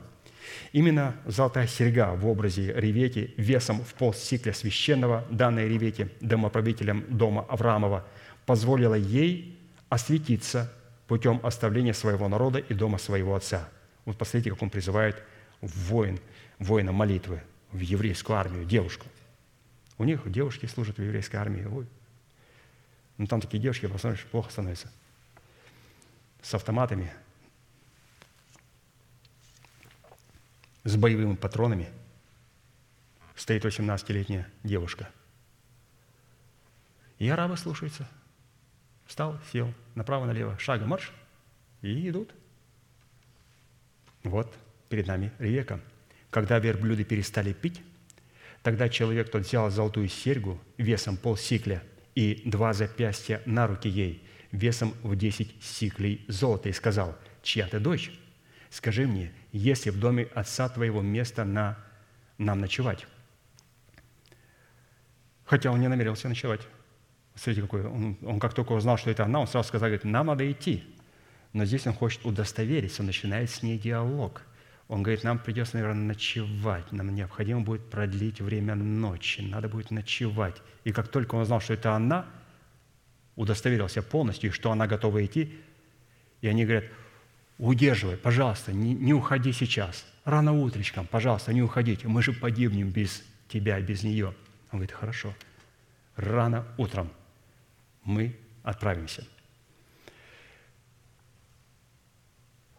Именно золотая серьга в образе Ревети весом в полсикля священного, данной Ревети домоправителем дома Авраамова, позволила ей осветиться путем оставления своего народа и дома своего отца. Вот посмотрите, как он призывает воин, воина молитвы в еврейскую армию, девушку – у них девушки служат в еврейской армии. Ой. Ну, там такие девушки, посмотришь, плохо становится. С автоматами, с боевыми патронами стоит 18-летняя девушка. И арабы слушаются. Встал, сел, направо-налево, шага марш, и идут. Вот перед нами Ревека. Когда верблюды перестали пить, Тогда человек тот взял золотую серьгу весом полсикля и два запястья на руки ей, весом в десять сиклей золота, и сказал, «Чья ты дочь? Скажи мне, есть ли в доме отца твоего место на нам ночевать?» Хотя он не намерился ночевать. Смотрите, какой он, он как только узнал, что это она, он сразу сказал, говорит, нам надо идти. Но здесь он хочет удостовериться, он начинает с ней диалог. Он говорит, нам придется, наверное, ночевать, нам необходимо будет продлить время ночи, надо будет ночевать. И как только он узнал, что это она, удостоверился полностью, что она готова идти, и они говорят, удерживай, пожалуйста, не, не уходи сейчас. Рано утречком, пожалуйста, не уходите. Мы же погибнем без тебя, без нее. Он говорит, хорошо. Рано утром мы отправимся.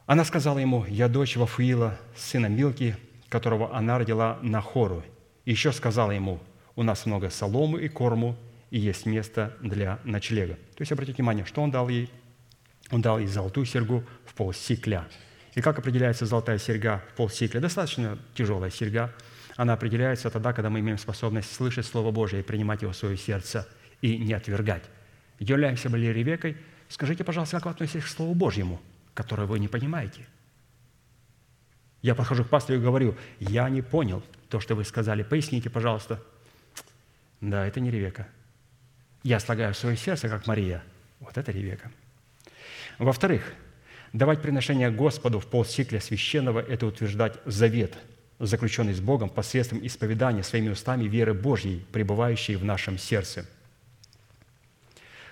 Она сказала ему, я дочь Вафуила, сына Милки, которого она родила на хору. И еще сказала ему, у нас много соломы и корму, и есть место для ночлега. То есть, обратите внимание, что он дал ей? Он дал ей золотую серьгу в полсикля. И как определяется золотая серьга в полсикля? Достаточно тяжелая серьга. Она определяется тогда, когда мы имеем способность слышать Слово Божие и принимать его в свое сердце и не отвергать. Являемся были Ревекой. Скажите, пожалуйста, как вы относитесь к Слову Божьему, которое вы не понимаете? Я подхожу к пастору и говорю, я не понял то, что вы сказали. Поясните, пожалуйста. Да, это не Ревека. Я слагаю в свое сердце, как Мария. Вот это Ревека. Во-вторых, давать приношение Господу в полсикля священного – это утверждать завет, заключенный с Богом посредством исповедания своими устами веры Божьей, пребывающей в нашем сердце.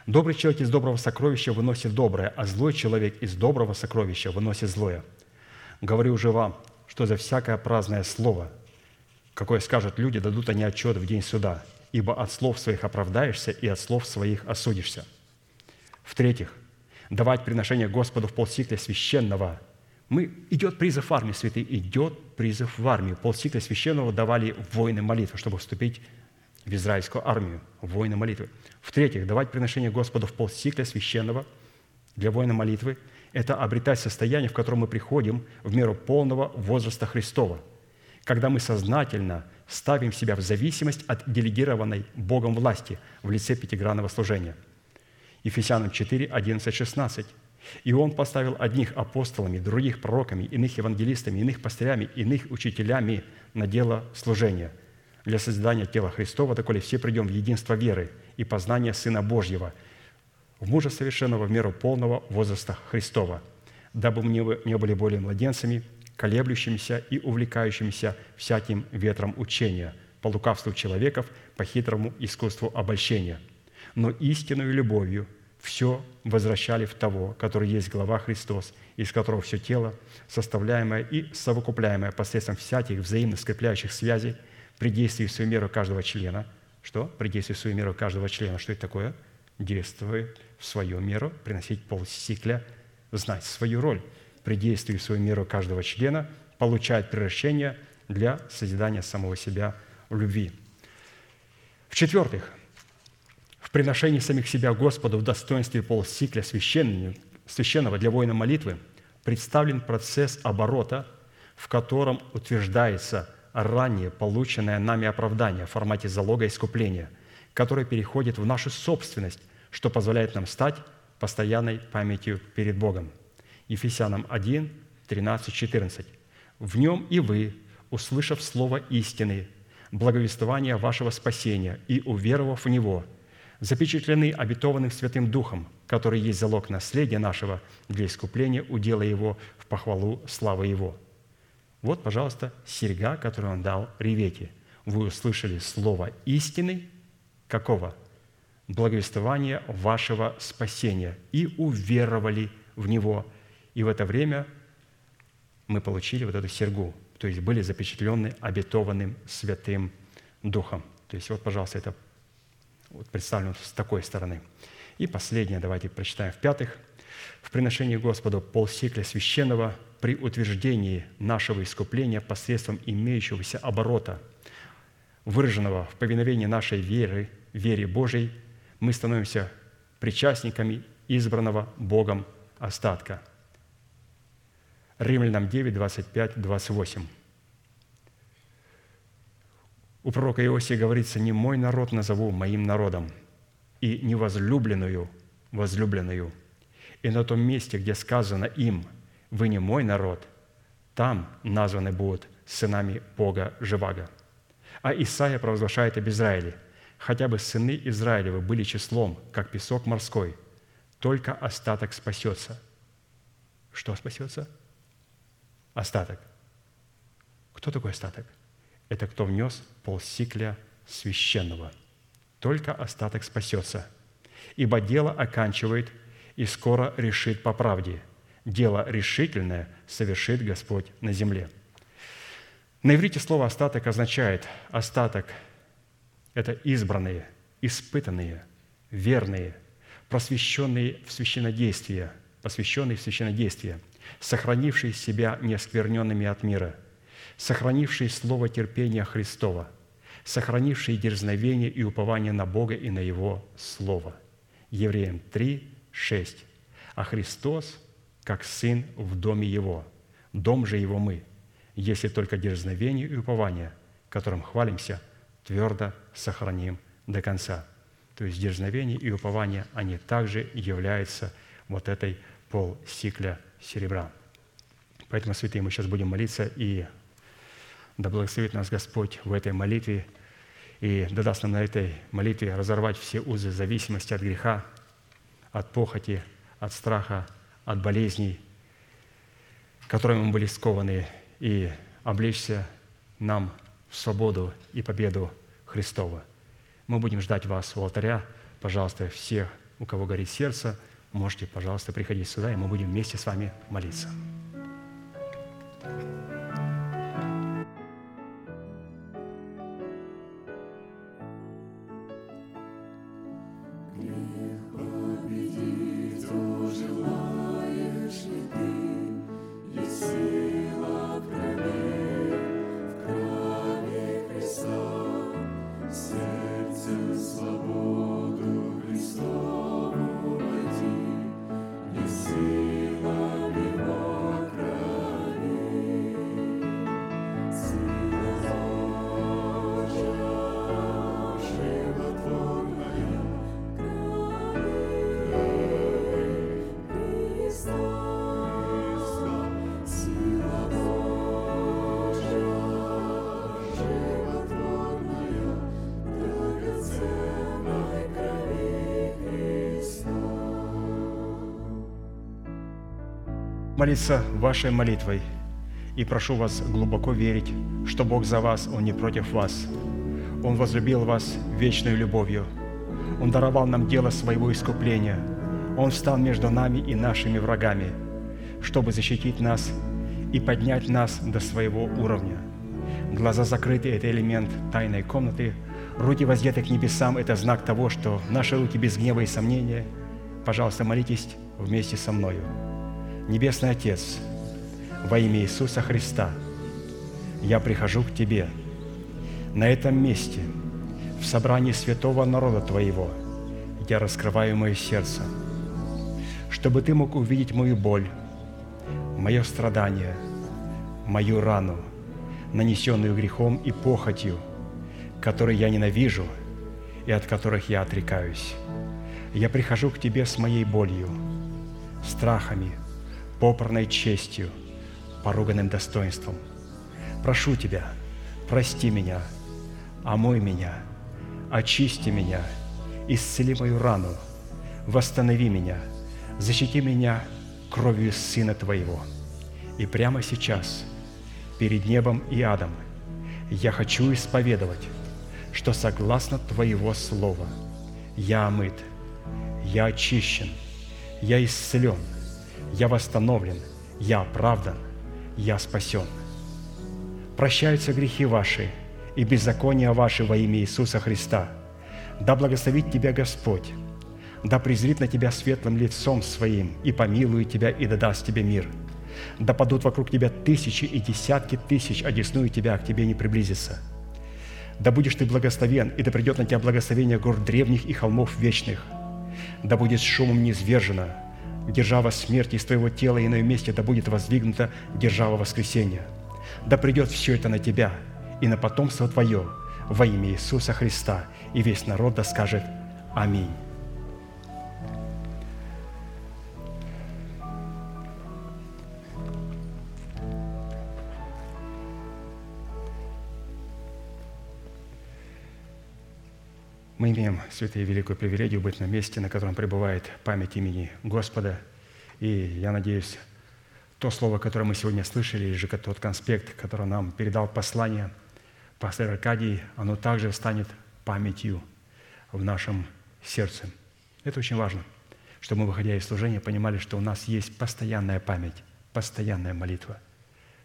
Добрый человек из доброго сокровища выносит доброе, а злой человек из доброго сокровища выносит злое. Говорю уже вам, что за всякое праздное слово, какое скажут люди, дадут они отчет в день суда – ибо от слов своих оправдаешься и от слов своих осудишься. В-третьих, давать приношение Господу в полсикля священного. Мы, идет призыв в армию, святый, идет призыв в армию. Полсикля священного давали воины молитвы, чтобы вступить в израильскую армию, воины молитвы. В-третьих, давать приношение Господу в полсикля священного для воина молитвы – это обретать состояние, в котором мы приходим в меру полного возраста Христова, когда мы сознательно – ставим себя в зависимость от делегированной Богом власти в лице пятигранного служения. Ефесянам 4, 11, 16. «И Он поставил одних апостолами, других пророками, иных евангелистами, иных пастырями, иных учителями на дело служения, для созидания тела Христова, доколе все придем в единство веры и познания Сына Божьего, в мужа совершенного в меру полного возраста Христова, дабы мы не были более младенцами, колеблющимся и увлекающимся всяким ветром учения, по лукавству человеков, по хитрому искусству обольщения. Но истинную любовью все возвращали в того, который есть глава Христос, из которого все тело, составляемое и совокупляемое посредством всяких взаимно скрепляющих связей, при действии в свою меру каждого члена. Что? При действии в свою меру каждого члена. Что это такое? Действует в свою меру, приносить полсикля, знать свою роль – при действии свою меру каждого члена получает превращение для созидания самого себя в любви. В-четвертых, в приношении самих себя Господу в достоинстве полсикля священного для воина молитвы представлен процесс оборота, в котором утверждается ранее полученное нами оправдание в формате залога искупления, которое переходит в нашу собственность, что позволяет нам стать постоянной памятью перед Богом. Ефесянам 1, 13, 14. «В нем и вы, услышав слово истины, благовествование вашего спасения и уверовав в него, запечатлены обетованным Святым Духом, который есть залог наследия нашего для искупления удела его в похвалу славы его». Вот, пожалуйста, серьга, которую он дал Ревете. Вы услышали слово истины, какого? Благовествование вашего спасения и уверовали в него – и в это время мы получили вот эту сергу, то есть были запечатлены обетованным Святым Духом. То есть вот, пожалуйста, это вот представлено с такой стороны. И последнее, давайте прочитаем. В-пятых, в приношении Господу полсикля священного при утверждении нашего искупления посредством имеющегося оборота, выраженного в повиновении нашей веры, вере Божией, мы становимся причастниками избранного Богом остатка – Римлянам 9, 25, 28. У пророка Иосии говорится, «Не мой народ назову моим народом, и невозлюбленную возлюбленную». И на том месте, где сказано им, «Вы не мой народ», там названы будут сынами Бога Живаго. А Исаия провозглашает об Израиле, «Хотя бы сыны Израилевы были числом, как песок морской, только остаток спасется». Что спасется? остаток. Кто такой остаток? Это кто внес полсикля священного. Только остаток спасется. Ибо дело оканчивает и скоро решит по правде. дело решительное совершит Господь на земле». На иврите слово «остаток» означает «остаток» – это избранные, испытанные, верные, просвещенные в священнодействие, посвященные в священнодействие, сохранившие себя неоскверненными от мира, сохранившие слово терпения Христова, сохранившие дерзновение и упование на Бога и на Его Слово. Евреям 3, 6. А Христос, как Сын в доме Его, дом же Его мы, если только дерзновение и упование, которым хвалимся, твердо сохраним до конца. То есть дерзновение и упование, они также являются вот этой полсикля серебра. Поэтому, святые, мы сейчас будем молиться, и да благословит нас Господь в этой молитве, и да даст нам на этой молитве разорвать все узы зависимости от греха, от похоти, от страха, от болезней, которыми мы были скованы, и облечься нам в свободу и победу Христова. Мы будем ждать вас у алтаря. Пожалуйста, все, у кого горит сердце, можете, пожалуйста, приходить сюда, и мы будем вместе с вами молиться. Молиться вашей молитвой. И прошу вас глубоко верить, что Бог за вас, Он не против вас. Он возлюбил вас вечной любовью. Он даровал нам дело своего искупления. Он встал между нами и нашими врагами, чтобы защитить нас и поднять нас до своего уровня. Глаза закрыты – это элемент тайной комнаты. Руки воздеты к небесам – это знак того, что наши руки без гнева и сомнения. Пожалуйста, молитесь вместе со мною. Небесный Отец, во имя Иисуса Христа, я прихожу к Тебе на этом месте, в собрании святого народа Твоего, я раскрываю мое сердце, чтобы Ты мог увидеть мою боль, мое страдание, мою рану, нанесенную грехом и похотью, которые я ненавижу и от которых я отрекаюсь. Я прихожу к Тебе с моей болью, страхами, попранной честью, поруганным достоинством. Прошу Тебя, прости меня, омой меня, очисти меня, исцели мою рану, восстанови меня, защити меня кровью Сына Твоего. И прямо сейчас, перед небом и адом, я хочу исповедовать, что согласно Твоего Слова я омыт, я очищен, я исцелен – я восстановлен, я оправдан, я спасен. Прощаются грехи ваши и беззакония ваши во имя Иисуса Христа. Да благословит тебя Господь, да презрит на тебя светлым лицом своим и помилует тебя и дадаст тебе мир. Да падут вокруг тебя тысячи и десятки тысяч, а десную тебя к тебе не приблизится. Да будешь ты благословен, и да придет на тебя благословение гор древних и холмов вечных. Да будет шумом низвержено, держава смерти из твоего тела, и иное месте да будет воздвигнута держава воскресения. Да придет все это на тебя и на потомство твое во имя Иисуса Христа, и весь народ да скажет Аминь. Мы имеем, святые, великую привилегию быть на месте, на котором пребывает память имени Господа. И я надеюсь, то слово, которое мы сегодня слышали, или же тот конспект, который нам передал послание пастор Аркадий, оно также станет памятью в нашем сердце. Это очень важно. чтобы мы, выходя из служения, понимали, что у нас есть постоянная память, постоянная молитва.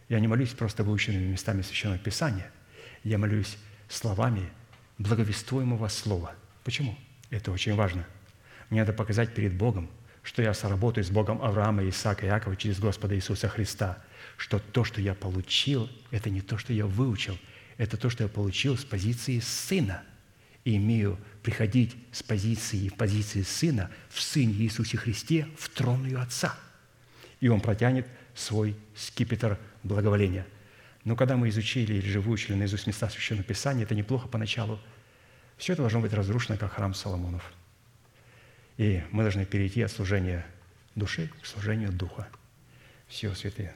Я не молюсь просто выученными местами Священного Писания. Я молюсь словами благовествуемого слова. Почему? Это очень важно. Мне надо показать перед Богом, что я сработаю с Богом Авраама, Исаака, Иакова через Господа Иисуса Христа, что то, что я получил, это не то, что я выучил, это то, что я получил с позиции сына. И имею приходить с позиции, в позиции сына в Сыне Иисусе Христе в трон ее Отца. И он протянет свой скипетр благоволения. Но когда мы изучили или же выучили наизусть места Священного Писания, это неплохо поначалу. Все это должно быть разрушено, как храм Соломонов. И мы должны перейти от служения души к служению духа. Все, святые.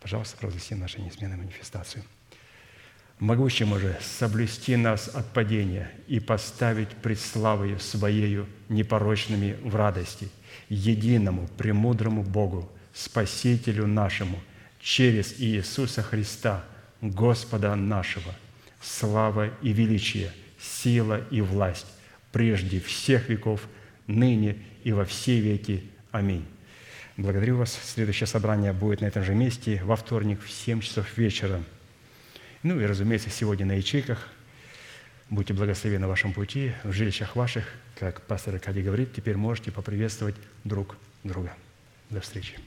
Пожалуйста, провозгласи нашу неизменную манифестацию. Могущему же соблюсти нас от падения и поставить пред славою Своею непорочными в радости, единому, премудрому Богу, Спасителю нашему, через Иисуса Христа, Господа нашего, слава и величие, сила и власть прежде всех веков, ныне и во все веки. Аминь. Благодарю вас. Следующее собрание будет на этом же месте во вторник в 7 часов вечера. Ну и, разумеется, сегодня на ячейках. Будьте благословены на вашем пути, в жилищах ваших. Как пастор Аркадий говорит, теперь можете поприветствовать друг друга. До встречи.